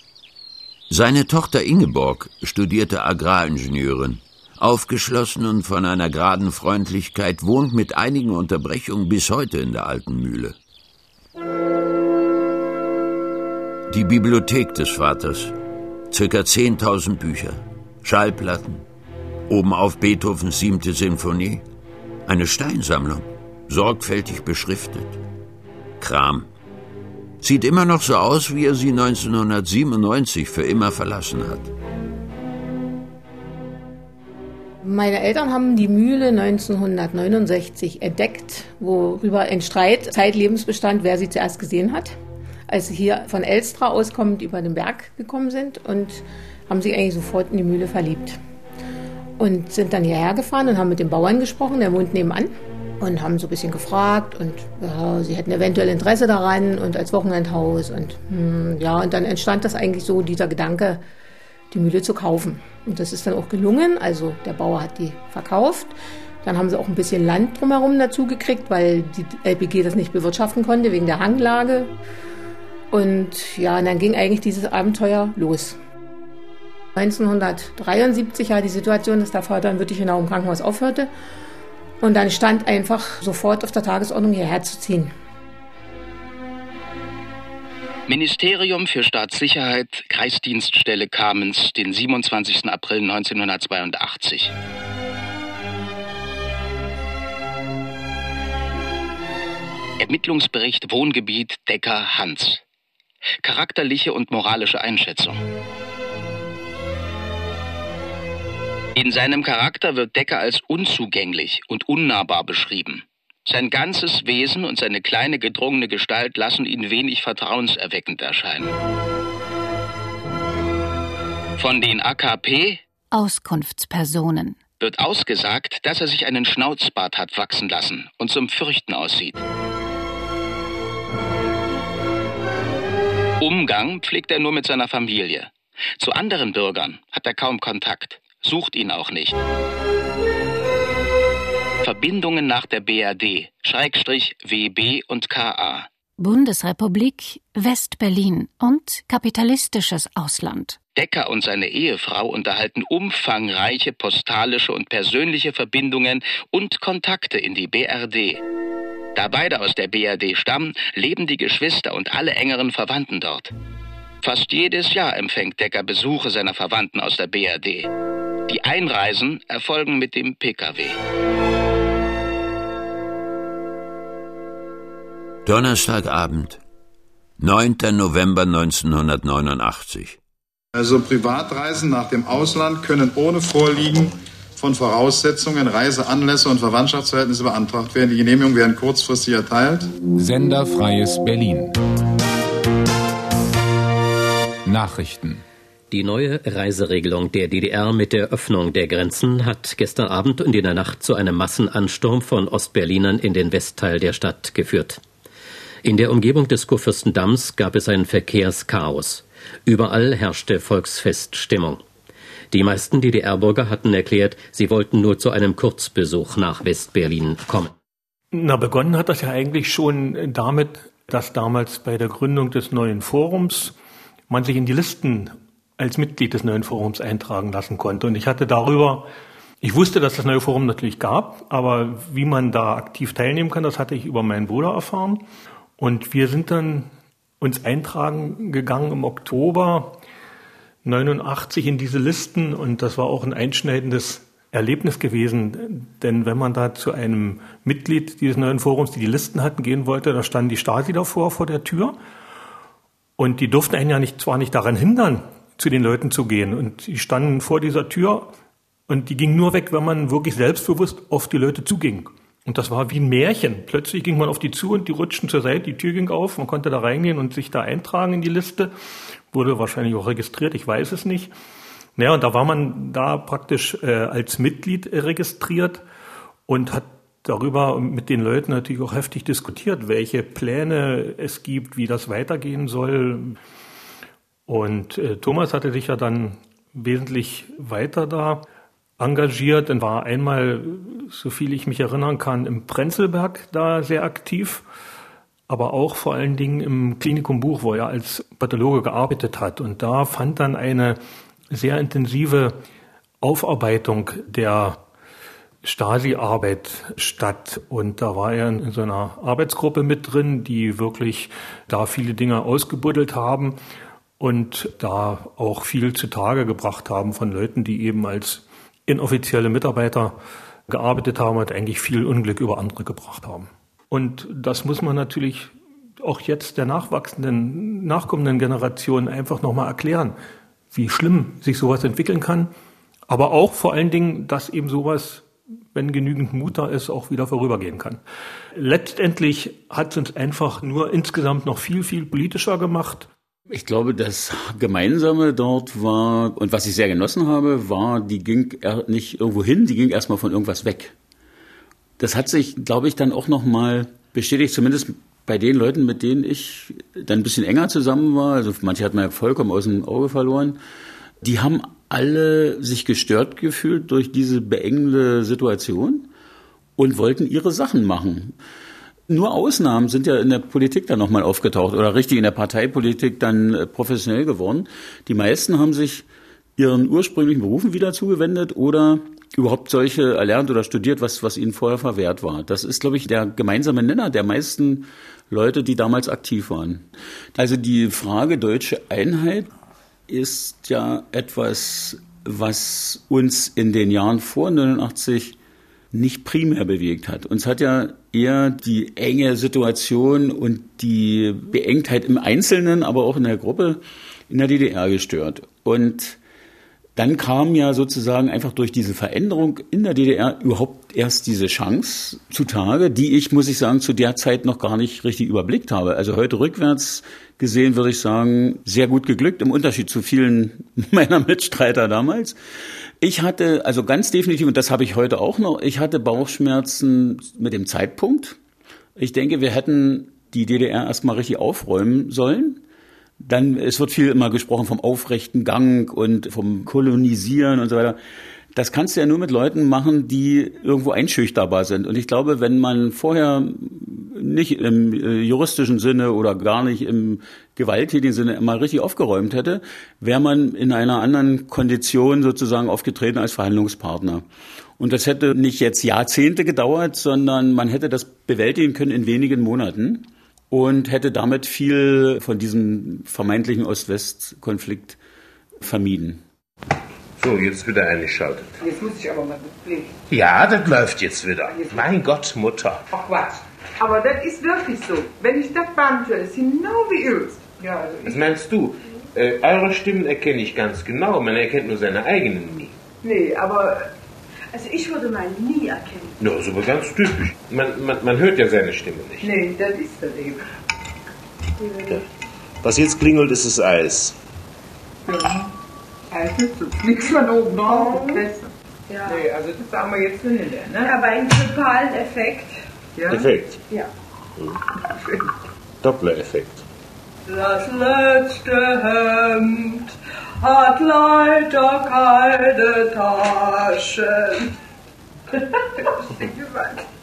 Seine Tochter Ingeborg studierte Agraringenieurin. Aufgeschlossen und von einer geraden Freundlichkeit wohnt mit einigen Unterbrechungen bis heute in der alten Mühle. Die Bibliothek des Vaters. Circa 10.000 Bücher, Schallplatten, oben auf Beethovens siebte Sinfonie, eine Steinsammlung, sorgfältig beschriftet. Kram. Sieht immer noch so aus, wie er sie 1997 für immer verlassen hat. Meine Eltern haben die Mühle 1969 entdeckt, worüber ein Streit zeitlebens bestand, wer sie zuerst gesehen hat als sie hier von Elstra auskommend über den Berg gekommen sind und haben sich eigentlich sofort in die Mühle verliebt. Und sind dann hierher gefahren und haben mit dem Bauern gesprochen, der wohnt nebenan. Und haben so ein bisschen gefragt und ja, sie hätten eventuell Interesse daran und als Wochenendhaus und hm, ja, und dann entstand das eigentlich so, dieser Gedanke, die Mühle zu kaufen. Und das ist dann auch gelungen. Also der Bauer hat die verkauft. Dann haben sie auch ein bisschen Land drumherum dazu gekriegt, weil die LPG das nicht bewirtschaften konnte wegen der Hanglage. Und ja, und dann ging eigentlich dieses Abenteuer los. 1973 war die Situation, dass der Vater in Wittichenau im Krankenhaus aufhörte. Und dann stand einfach sofort auf der Tagesordnung, hierher zu ziehen. Ministerium für Staatssicherheit, Kreisdienststelle Kamenz, den 27. April 1982. Ermittlungsbericht Wohngebiet Decker Hans. Charakterliche und moralische Einschätzung. In seinem Charakter wird Decker als unzugänglich und unnahbar beschrieben. Sein ganzes Wesen und seine kleine gedrungene Gestalt lassen ihn wenig vertrauenserweckend erscheinen. Von den AKP Auskunftspersonen wird ausgesagt, dass er sich einen Schnauzbart hat wachsen lassen und zum Fürchten aussieht. Umgang pflegt er nur mit seiner Familie. Zu anderen Bürgern hat er kaum Kontakt, sucht ihn auch nicht. Verbindungen nach der BRD, Schrägstrich WB und KA. Bundesrepublik, West-Berlin und kapitalistisches Ausland. Decker und seine Ehefrau unterhalten umfangreiche postalische und persönliche Verbindungen und Kontakte in die BRD. Da beide aus der BRD stammen, leben die Geschwister und alle engeren Verwandten dort. Fast jedes Jahr empfängt Decker Besuche seiner Verwandten aus der BRD. Die Einreisen erfolgen mit dem Pkw. Donnerstagabend, 9. November 1989. Also Privatreisen nach dem Ausland können ohne Vorliegen von Voraussetzungen, Reiseanlässe und Verwandtschaftsverhältnisse beantragt werden. Die Genehmigungen werden kurzfristig erteilt. Senderfreies Berlin. Nachrichten. Die neue Reiseregelung der DDR mit der Öffnung der Grenzen hat gestern Abend und in der Nacht zu einem Massenansturm von Ostberlinern in den Westteil der Stadt geführt. In der Umgebung des Kurfürstendamms gab es ein Verkehrschaos. Überall herrschte Volksfeststimmung. Die meisten DDR-Bürger hatten erklärt, sie wollten nur zu einem Kurzbesuch nach Westberlin kommen. Na, begonnen hat das ja eigentlich schon damit, dass damals bei der Gründung des neuen Forums man sich in die Listen als Mitglied des neuen Forums eintragen lassen konnte. Und ich hatte darüber, ich wusste, dass das neue Forum natürlich gab, aber wie man da aktiv teilnehmen kann, das hatte ich über meinen Bruder erfahren. Und wir sind dann uns eintragen gegangen im Oktober 89 in diese Listen und das war auch ein einschneidendes Erlebnis gewesen, denn wenn man da zu einem Mitglied dieses neuen Forums, die die Listen hatten, gehen wollte, da standen die Stasi davor vor der Tür und die durften einen ja nicht, zwar nicht daran hindern, zu den Leuten zu gehen und die standen vor dieser Tür und die gingen nur weg, wenn man wirklich selbstbewusst auf die Leute zuging. Und das war wie ein Märchen. Plötzlich ging man auf die zu und die rutschten zur Seite, die Tür ging auf, man konnte da reingehen und sich da eintragen in die Liste. Wurde wahrscheinlich auch registriert, ich weiß es nicht. Naja, und da war man da praktisch äh, als Mitglied registriert und hat darüber mit den Leuten natürlich auch heftig diskutiert, welche Pläne es gibt, wie das weitergehen soll. Und äh, Thomas hatte sich ja dann wesentlich weiter da engagiert und war einmal, so viel ich mich erinnern kann, im Prenzlberg da sehr aktiv, aber auch vor allen Dingen im Klinikum Buch, wo er als Pathologe gearbeitet hat. Und da fand dann eine sehr intensive Aufarbeitung der Stasi-Arbeit statt. Und da war er in so einer Arbeitsgruppe mit drin, die wirklich da viele Dinge ausgebuddelt haben und da auch viel zutage gebracht haben von Leuten, die eben als inoffizielle Mitarbeiter gearbeitet haben und eigentlich viel Unglück über andere gebracht haben. Und das muss man natürlich auch jetzt der nachwachsenden, nachkommenden Generation einfach nochmal erklären, wie schlimm sich sowas entwickeln kann. Aber auch vor allen Dingen, dass eben sowas, wenn genügend Mut da ist, auch wieder vorübergehen kann. Letztendlich hat es uns einfach nur insgesamt noch viel, viel politischer gemacht. Ich glaube, das Gemeinsame dort war, und was ich sehr genossen habe, war, die ging nicht irgendwo hin, die ging erstmal von irgendwas weg. Das hat sich, glaube ich, dann auch nochmal bestätigt, zumindest bei den Leuten, mit denen ich dann ein bisschen enger zusammen war, also manche hat man ja vollkommen aus dem Auge verloren, die haben alle sich gestört gefühlt durch diese beengende Situation und wollten ihre Sachen machen nur Ausnahmen sind ja in der Politik dann nochmal aufgetaucht oder richtig in der Parteipolitik dann äh, professionell geworden. Die meisten haben sich ihren ursprünglichen Berufen wieder zugewendet oder überhaupt solche erlernt oder studiert, was, was ihnen vorher verwehrt war. Das ist, glaube ich, der gemeinsame Nenner der meisten Leute, die damals aktiv waren. Also die Frage deutsche Einheit ist ja etwas, was uns in den Jahren vor 89 nicht primär bewegt hat. Uns hat ja eher die enge Situation und die Beengtheit im Einzelnen, aber auch in der Gruppe in der DDR gestört. Und dann kam ja sozusagen einfach durch diese Veränderung in der DDR überhaupt erst diese Chance zutage, die ich, muss ich sagen, zu der Zeit noch gar nicht richtig überblickt habe. Also heute rückwärts gesehen würde ich sagen, sehr gut geglückt, im Unterschied zu vielen <laughs> meiner Mitstreiter damals. Ich hatte, also ganz definitiv, und das habe ich heute auch noch, ich hatte Bauchschmerzen mit dem Zeitpunkt. Ich denke, wir hätten die DDR erstmal richtig aufräumen sollen. Dann, es wird viel immer gesprochen vom aufrechten Gang und vom Kolonisieren und so weiter. Das kannst du ja nur mit Leuten machen, die irgendwo einschüchterbar sind. Und ich glaube, wenn man vorher nicht im äh, juristischen Sinne oder gar nicht im gewalttätigen Sinne mal richtig aufgeräumt hätte, wäre man in einer anderen Kondition sozusagen aufgetreten als Verhandlungspartner. Und das hätte nicht jetzt Jahrzehnte gedauert, sondern man hätte das bewältigen können in wenigen Monaten und hätte damit viel von diesem vermeintlichen Ost-West-Konflikt vermieden. So, jetzt wieder eingeschaltet. Jetzt muss ich aber mal blicken. Ja, das läuft jetzt wieder. Mein Gott, Mutter. Ach Quatsch. Aber das ist wirklich so. Wenn ich das Band höre, ist genau wie übst. Ja, also Was meinst du? Äh, eure Stimmen erkenne ich ganz genau. Man erkennt nur seine eigenen nie. nee, aber Also ich würde meinen nie erkennen. Ja, das ist aber ganz typisch. Man, man, man hört ja seine Stimme nicht. nee, das ist das eben. Was jetzt klingelt, ist das Eis. Ja. Also, so fliegst man oben drauf. lässt- Ja. Nee, also das sagen wir jetzt nicht mehr, ne? Aber einen totalen Effekt. Ja? Effekt. Ja. <laughs> Doppler-Effekt. Das letzte Hemd hat leider keine Taschen. <laughs>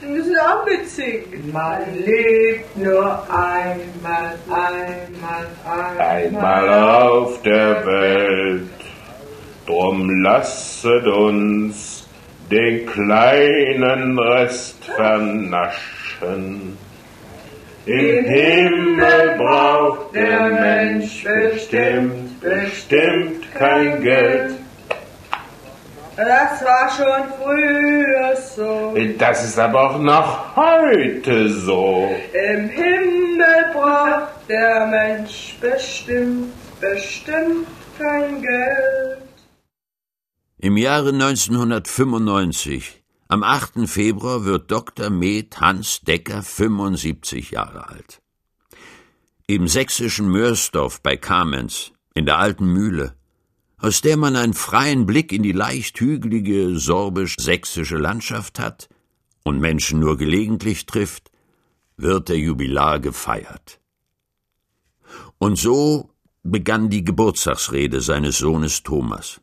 Wir müssen auch mitsingen. Man lebt nur einmal, einmal, einmal. Einmal auf der Welt, drum lasset uns den kleinen Rest vernaschen. Im Himmel braucht der Mensch bestimmt, bestimmt kein Geld. Das war schon früher so. Das ist aber auch noch heute so. Im Himmel braucht der Mensch bestimmt, bestimmt kein Geld. Im Jahre 1995, am 8. Februar, wird Dr. Med Hans Decker 75 Jahre alt. Im sächsischen Mörsdorf bei Kamenz, in der alten Mühle, aus der man einen freien Blick in die leicht hügelige sorbisch-sächsische Landschaft hat und Menschen nur gelegentlich trifft, wird der Jubilar gefeiert. Und so begann die Geburtstagsrede seines Sohnes Thomas.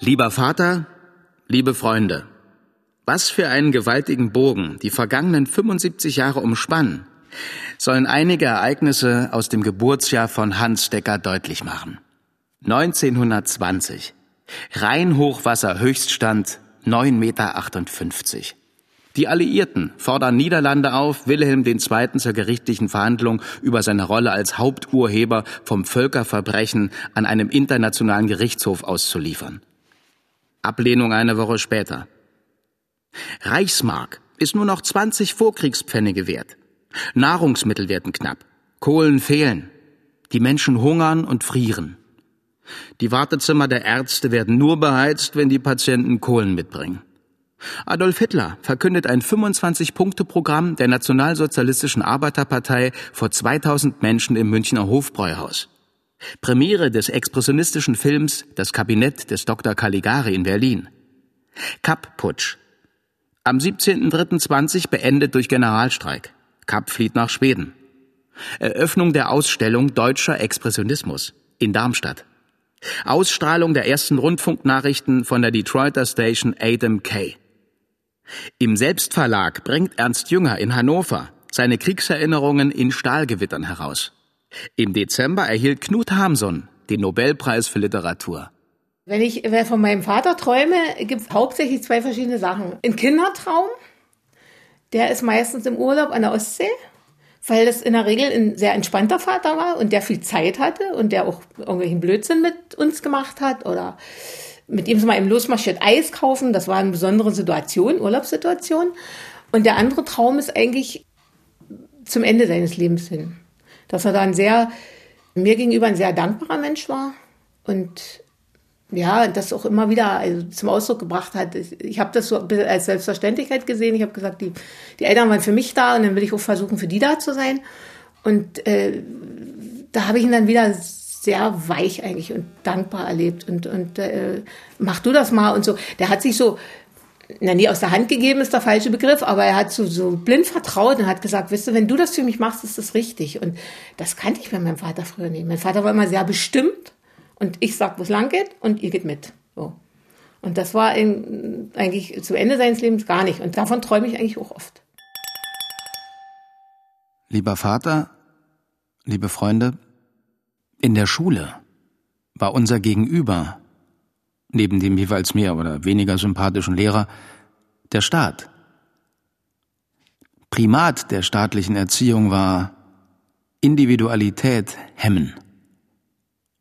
Lieber Vater, liebe Freunde, was für einen gewaltigen Bogen die vergangenen 75 Jahre umspannen, sollen einige Ereignisse aus dem Geburtsjahr von Hans Decker deutlich machen. 1920. Rheinhochwasser Höchststand 9,58 Meter. Die Alliierten fordern Niederlande auf, Wilhelm II. zur gerichtlichen Verhandlung über seine Rolle als Haupturheber vom Völkerverbrechen an einem internationalen Gerichtshof auszuliefern. Ablehnung eine Woche später. Reichsmark ist nur noch 20 Vorkriegspfennige wert. Nahrungsmittel werden knapp. Kohlen fehlen. Die Menschen hungern und frieren. Die Wartezimmer der Ärzte werden nur beheizt, wenn die Patienten Kohlen mitbringen. Adolf Hitler verkündet ein 25-Punkte-Programm der Nationalsozialistischen Arbeiterpartei vor 2000 Menschen im Münchner Hofbräuhaus. Premiere des expressionistischen Films Das Kabinett des Dr. Caligari in Berlin. Kapp-Putsch. Am 17.03.20 beendet durch Generalstreik. Kapp flieht nach Schweden. Eröffnung der Ausstellung Deutscher Expressionismus in Darmstadt. Ausstrahlung der ersten Rundfunknachrichten von der Detroiter Station Adam K. Im Selbstverlag bringt Ernst Jünger in Hannover seine Kriegserinnerungen in Stahlgewittern heraus. Im Dezember erhielt Knut Hamsun den Nobelpreis für Literatur. Wenn ich von meinem Vater träume, gibt es hauptsächlich zwei verschiedene Sachen. Ein Kindertraum, der ist meistens im Urlaub an der Ostsee, weil das in der Regel ein sehr entspannter Vater war und der viel Zeit hatte und der auch irgendwelchen Blödsinn mit uns gemacht hat oder mit ihm sind wir eben losmarschiert Eis kaufen. Das war eine besondere Situation, Urlaubssituation. Und der andere Traum ist eigentlich zum Ende seines Lebens hin. Dass er da ein sehr, mir gegenüber ein sehr dankbarer Mensch war und ja, das auch immer wieder also zum Ausdruck gebracht hat. Ich, ich habe das so als Selbstverständlichkeit gesehen. Ich habe gesagt, die, die Eltern waren für mich da und dann will ich auch versuchen, für die da zu sein. Und äh, da habe ich ihn dann wieder sehr weich eigentlich und dankbar erlebt. Und, und äh, mach du das mal und so. Der hat sich so, na nie aus der Hand gegeben ist der falsche Begriff, aber er hat so, so blind vertraut und hat gesagt, weißt du, wenn du das für mich machst, ist das richtig. Und das kannte ich bei meinem Vater früher nicht. Mein Vater war immer sehr bestimmt und ich sag, wo es lang geht und ihr geht mit. So. Und das war in, eigentlich zu Ende seines Lebens gar nicht. Und davon träume ich eigentlich auch oft. Lieber Vater, liebe Freunde, in der Schule war unser Gegenüber, neben dem jeweils mehr oder weniger sympathischen Lehrer, der Staat. Primat der staatlichen Erziehung war Individualität hemmen,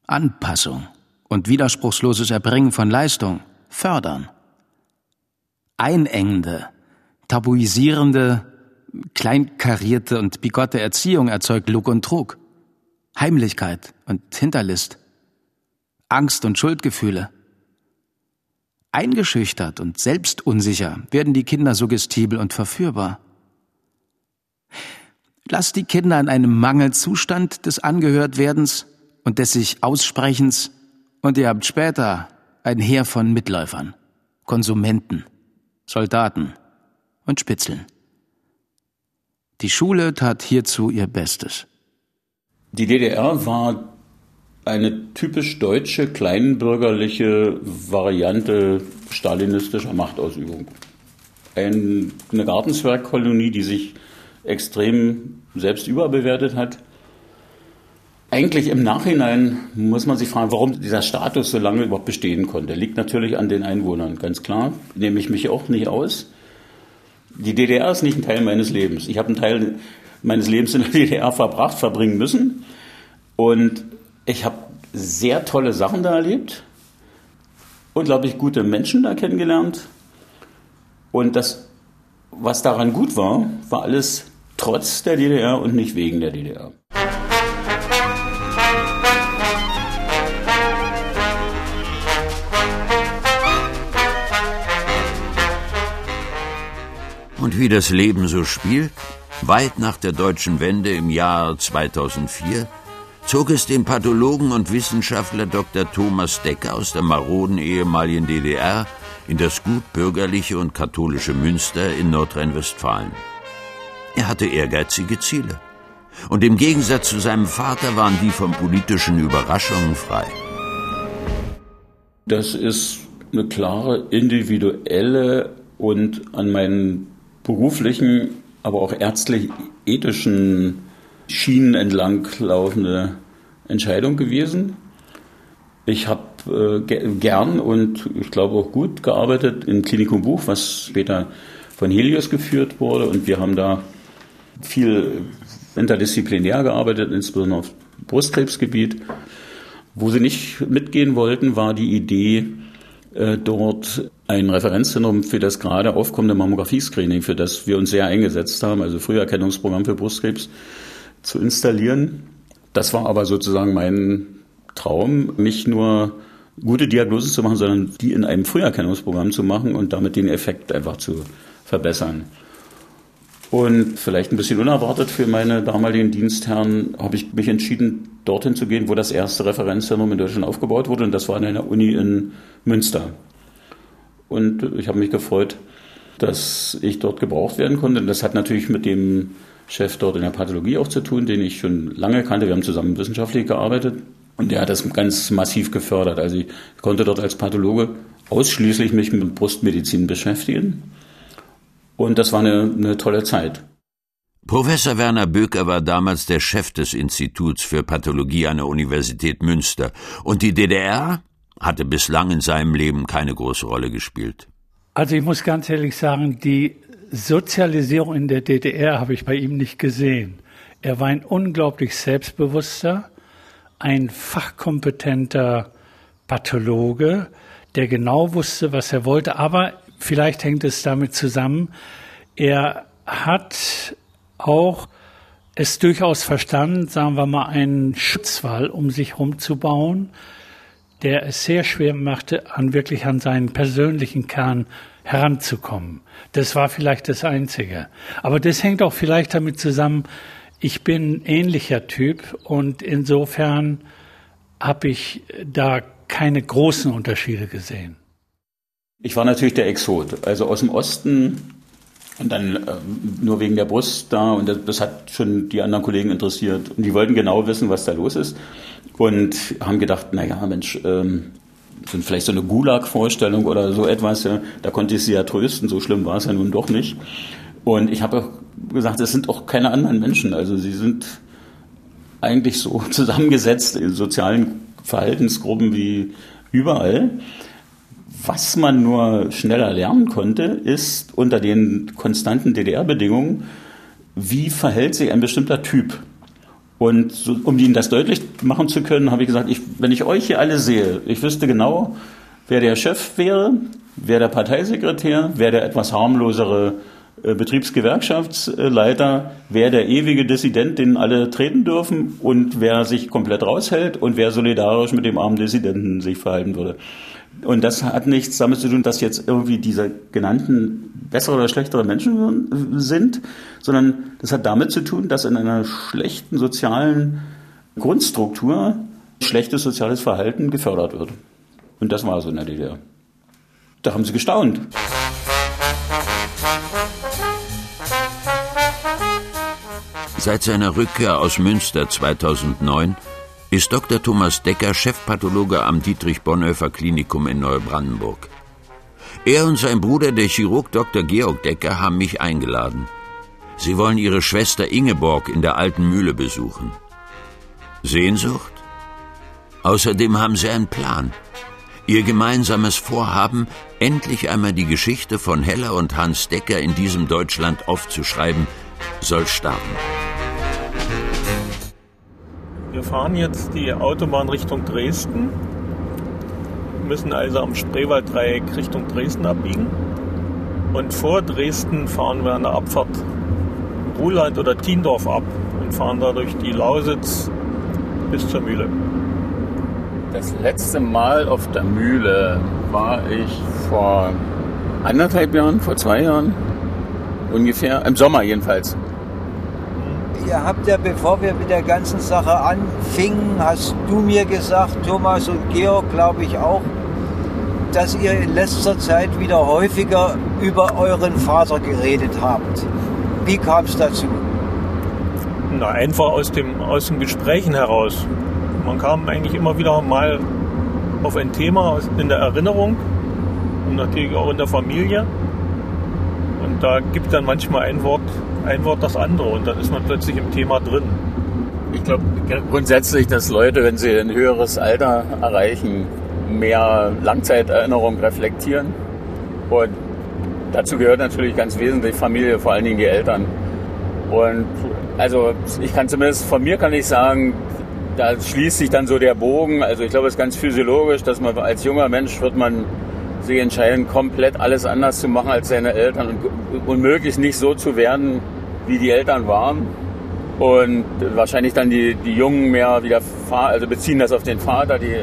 Anpassung und widerspruchsloses Erbringen von Leistung fördern, einengende, tabuisierende, kleinkarierte und bigotte Erziehung erzeugt Lug und Trug, Heimlichkeit und Hinterlist, Angst und Schuldgefühle. Eingeschüchtert und selbstunsicher werden die Kinder suggestibel und verführbar. Lasst die Kinder in einem Mangelzustand des Angehörtwerdens und des sich Aussprechens und ihr habt später ein Heer von Mitläufern, Konsumenten, Soldaten und Spitzeln. Die Schule tat hierzu ihr Bestes. Die DDR war eine typisch deutsche, kleinbürgerliche Variante stalinistischer Machtausübung. Ein, eine Gartenzwergkolonie, die sich extrem selbst überbewertet hat. Eigentlich im Nachhinein muss man sich fragen, warum dieser Status so lange überhaupt bestehen konnte. Liegt natürlich an den Einwohnern, ganz klar. Nehme ich mich auch nicht aus. Die DDR ist nicht ein Teil meines Lebens. Ich habe einen Teil meines Lebens in der DDR verbracht, verbringen müssen. Und ich habe sehr tolle Sachen da erlebt. Unglaublich gute Menschen da kennengelernt. Und das, was daran gut war, war alles trotz der DDR und nicht wegen der DDR. Und wie das Leben so spielt, weit nach der deutschen Wende im Jahr 2004 zog es den Pathologen und Wissenschaftler Dr. Thomas Decker aus der maroden ehemaligen DDR in das gut bürgerliche und katholische Münster in Nordrhein-Westfalen. Er hatte ehrgeizige Ziele. Und im Gegensatz zu seinem Vater waren die von politischen Überraschungen frei. Das ist eine klare individuelle und an meinen beruflichen, aber auch ärztlich-ethischen Schienen entlang laufende Entscheidung gewesen. Ich habe äh, gern und ich glaube auch gut gearbeitet im Klinikum Buch, was später von Helios geführt wurde. Und wir haben da viel interdisziplinär gearbeitet, insbesondere auf Brustkrebsgebiet. Wo sie nicht mitgehen wollten, war die Idee, äh, dort ein Referenzzentrum für das gerade aufkommende Mammographie-Screening, für das wir uns sehr eingesetzt haben, also Früherkennungsprogramm für Brustkrebs, zu installieren. Das war aber sozusagen mein Traum, nicht nur gute Diagnosen zu machen, sondern die in einem Früherkennungsprogramm zu machen und damit den Effekt einfach zu verbessern. Und vielleicht ein bisschen unerwartet für meine damaligen Dienstherren habe ich mich entschieden, dorthin zu gehen, wo das erste Referenzzentrum in Deutschland aufgebaut wurde. Und das war an einer Uni in Münster. Und ich habe mich gefreut, dass ich dort gebraucht werden konnte. Und das hat natürlich mit dem Chef dort in der Pathologie auch zu tun, den ich schon lange kannte. Wir haben zusammen wissenschaftlich gearbeitet. Und der hat das ganz massiv gefördert. Also ich konnte dort als Pathologe ausschließlich mich mit Brustmedizin beschäftigen. Und das war eine, eine tolle Zeit. Professor Werner Böker war damals der Chef des Instituts für Pathologie an der Universität Münster. Und die DDR hatte bislang in seinem Leben keine große Rolle gespielt. Also ich muss ganz ehrlich sagen, die Sozialisierung in der DDR habe ich bei ihm nicht gesehen. Er war ein unglaublich selbstbewusster, ein fachkompetenter Pathologe, der genau wusste, was er wollte, aber vielleicht hängt es damit zusammen, er hat auch es durchaus verstanden, sagen wir mal, einen Schutzwall um sich herum zu bauen, der es sehr schwer machte, an wirklich an seinen persönlichen Kern heranzukommen. Das war vielleicht das Einzige. Aber das hängt auch vielleicht damit zusammen, ich bin ein ähnlicher Typ und insofern habe ich da keine großen Unterschiede gesehen. Ich war natürlich der Exot, also aus dem Osten und dann äh, nur wegen der Brust da und das, das, hat schon die anderen Kollegen interessiert und die wollten genau wissen, was da los ist und haben gedacht, naja, Mensch, ähm, sind vielleicht so eine Gulag-Vorstellung oder so etwas. Ja. Da konnte ich sie ja trösten, so schlimm war es ja nun doch nicht. Und ich habe gesagt, es sind auch keine anderen Menschen. Also sie sind eigentlich so <laughs> zusammengesetzt in sozialen Verhaltensgruppen wie überall. Was man nur schneller lernen konnte, ist unter den konstanten DDR-Bedingungen, wie verhält sich ein bestimmter Typ. Und so, um Ihnen das deutlich machen zu können, habe ich gesagt, ich, wenn ich euch hier alle sehe, ich wüsste genau, wer der Chef wäre, wer der Parteisekretär, wer der etwas harmlosere äh, Betriebsgewerkschaftsleiter, wer der ewige Dissident, den alle treten dürfen und wer sich komplett raushält und wer solidarisch mit dem armen Dissidenten sich verhalten würde. Und das hat nichts damit zu tun, dass jetzt irgendwie diese genannten bessere oder schlechtere Menschen sind, sondern das hat damit zu tun, dass in einer schlechten sozialen Grundstruktur schlechtes soziales Verhalten gefördert wird. Und das war so in der DDR. Da haben sie gestaunt. Seit seiner Rückkehr aus Münster 2009 ist Dr. Thomas Decker Chefpathologe am Dietrich Bonhoeffer Klinikum in Neubrandenburg. Er und sein Bruder, der Chirurg Dr. Georg Decker, haben mich eingeladen. Sie wollen ihre Schwester Ingeborg in der alten Mühle besuchen. Sehnsucht? Außerdem haben sie einen Plan. Ihr gemeinsames Vorhaben, endlich einmal die Geschichte von Hella und Hans Decker in diesem Deutschland aufzuschreiben, soll starten. Wir fahren jetzt die Autobahn Richtung Dresden, müssen also am Spreewalddreieck Richtung Dresden abbiegen. Und vor Dresden fahren wir an der Abfahrt Ruhland oder Tiendorf ab und fahren da durch die Lausitz bis zur Mühle. Das letzte Mal auf der Mühle war ich vor anderthalb Jahren, vor zwei Jahren ungefähr, im Sommer jedenfalls ihr habt ja, bevor wir mit der ganzen Sache anfingen, hast du mir gesagt, Thomas und Georg, glaube ich auch, dass ihr in letzter Zeit wieder häufiger über euren Vater geredet habt. Wie kam es dazu? Na, einfach aus, dem, aus den Gesprächen heraus. Man kam eigentlich immer wieder mal auf ein Thema in der Erinnerung und natürlich auch in der Familie. Und da gibt dann manchmal ein Wort ein Wort das andere und dann ist man plötzlich im Thema drin. Ich glaube grundsätzlich, dass Leute, wenn sie ein höheres Alter erreichen, mehr Langzeiterinnerung reflektieren. Und dazu gehört natürlich ganz wesentlich Familie, vor allen Dingen die Eltern. Und also ich kann zumindest von mir kann ich sagen, da schließt sich dann so der Bogen. Also ich glaube, es ist ganz physiologisch, dass man als junger Mensch wird man sich entscheiden, komplett alles anders zu machen als seine Eltern und, und möglichst nicht so zu werden, wie die Eltern waren. Und wahrscheinlich dann die, die Jungen mehr wieder, also beziehen das auf den Vater, die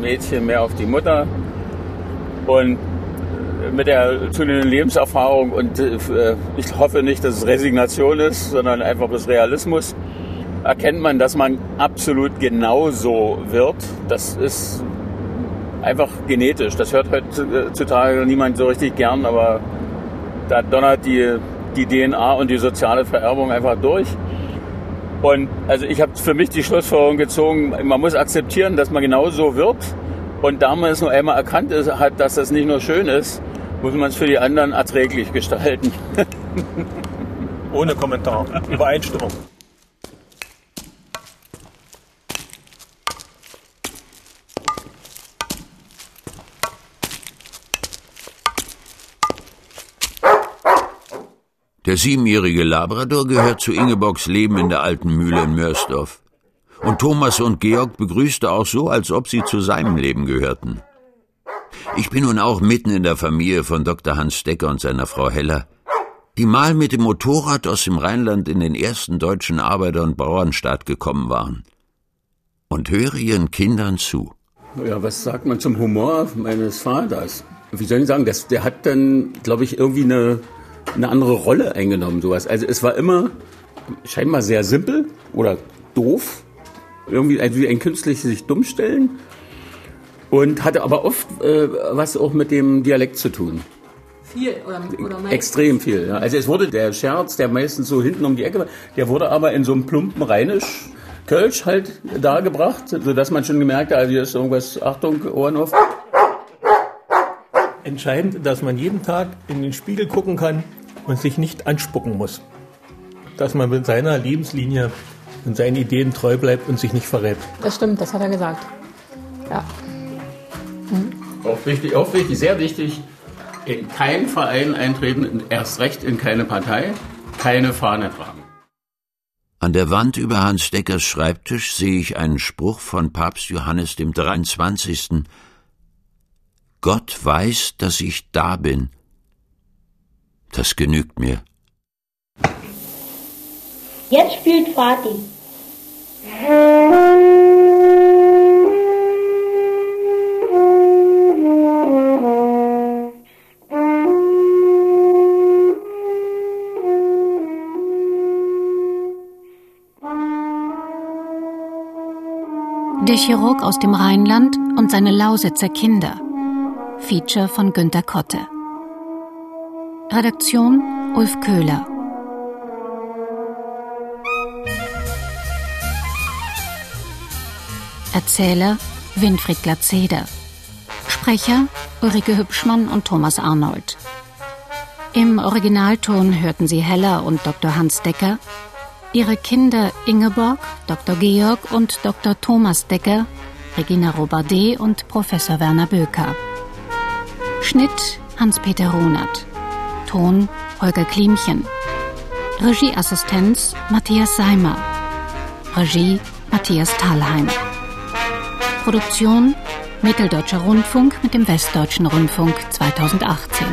Mädchen mehr auf die Mutter. Und mit der zunehmenden Lebenserfahrung und äh, ich hoffe nicht, dass es Resignation ist, sondern einfach das Realismus, erkennt man, dass man absolut genauso wird. Das ist einfach genetisch. Das hört heutzutage niemand so richtig gern, aber da donnert die, die DNA und die soziale Vererbung einfach durch. Und also ich habe für mich die Schlussfolgerung gezogen, man muss akzeptieren, dass man genauso wird. Und da man es nur einmal erkannt ist, hat, dass das nicht nur schön ist, muss man es für die anderen erträglich gestalten. <laughs> Ohne Kommentar. Übereinstimmung. Der siebenjährige Labrador gehört zu Ingeborgs Leben in der alten Mühle in Mörsdorf. Und Thomas und Georg begrüßte auch so, als ob sie zu seinem Leben gehörten. Ich bin nun auch mitten in der Familie von Dr. Hans Decker und seiner Frau Heller, die mal mit dem Motorrad aus dem Rheinland in den ersten deutschen Arbeiter- und Bauernstaat gekommen waren. Und höre ihren Kindern zu. Ja, was sagt man zum Humor meines Vaters? Wie soll ich sagen, das, der hat dann, glaube ich, irgendwie eine eine andere Rolle eingenommen, sowas. Also es war immer scheinbar sehr simpel oder doof, irgendwie also wie ein künstliches sich dummstellen und hatte aber oft äh, was auch mit dem Dialekt zu tun. Viel oder, oder meistens? Extrem viel. Ja. Also es wurde der Scherz, der meistens so hinten um die Ecke war, der wurde aber in so einem plumpen Rheinisch Kölsch halt dargebracht, sodass man schon gemerkt hat, also hier ist irgendwas, Achtung, Ohren auf. Entscheidend, dass man jeden Tag in den Spiegel gucken kann und sich nicht anspucken muss. Dass man mit seiner Lebenslinie und seinen Ideen treu bleibt und sich nicht verrät. Das stimmt, das hat er gesagt. Ja. Mhm. Auch wichtig, auch wichtig, sehr wichtig, in keinen Verein eintreten, erst recht in keine Partei, keine Fahne tragen. An der Wand über Hans Deckers Schreibtisch sehe ich einen Spruch von Papst Johannes dem 23. Gott weiß, dass ich da bin. Das genügt mir. Jetzt spielt Vati. Der Chirurg aus dem Rheinland und seine Lausitzer Kinder. Feature von Günter Kotte. Redaktion Ulf Köhler. Erzähler Winfried Glatzeder. Sprecher Ulrike Hübschmann und Thomas Arnold. Im Originalton hörten Sie Heller und Dr. Hans Decker, ihre Kinder Ingeborg, Dr. Georg und Dr. Thomas Decker, Regina Robardet und Professor Werner Böker. Schnitt Hans-Peter Runert. Ton Holger Klimchen. Regieassistenz Matthias Seimer. Regie Matthias Thalheim. Produktion Mitteldeutscher Rundfunk mit dem Westdeutschen Rundfunk 2018.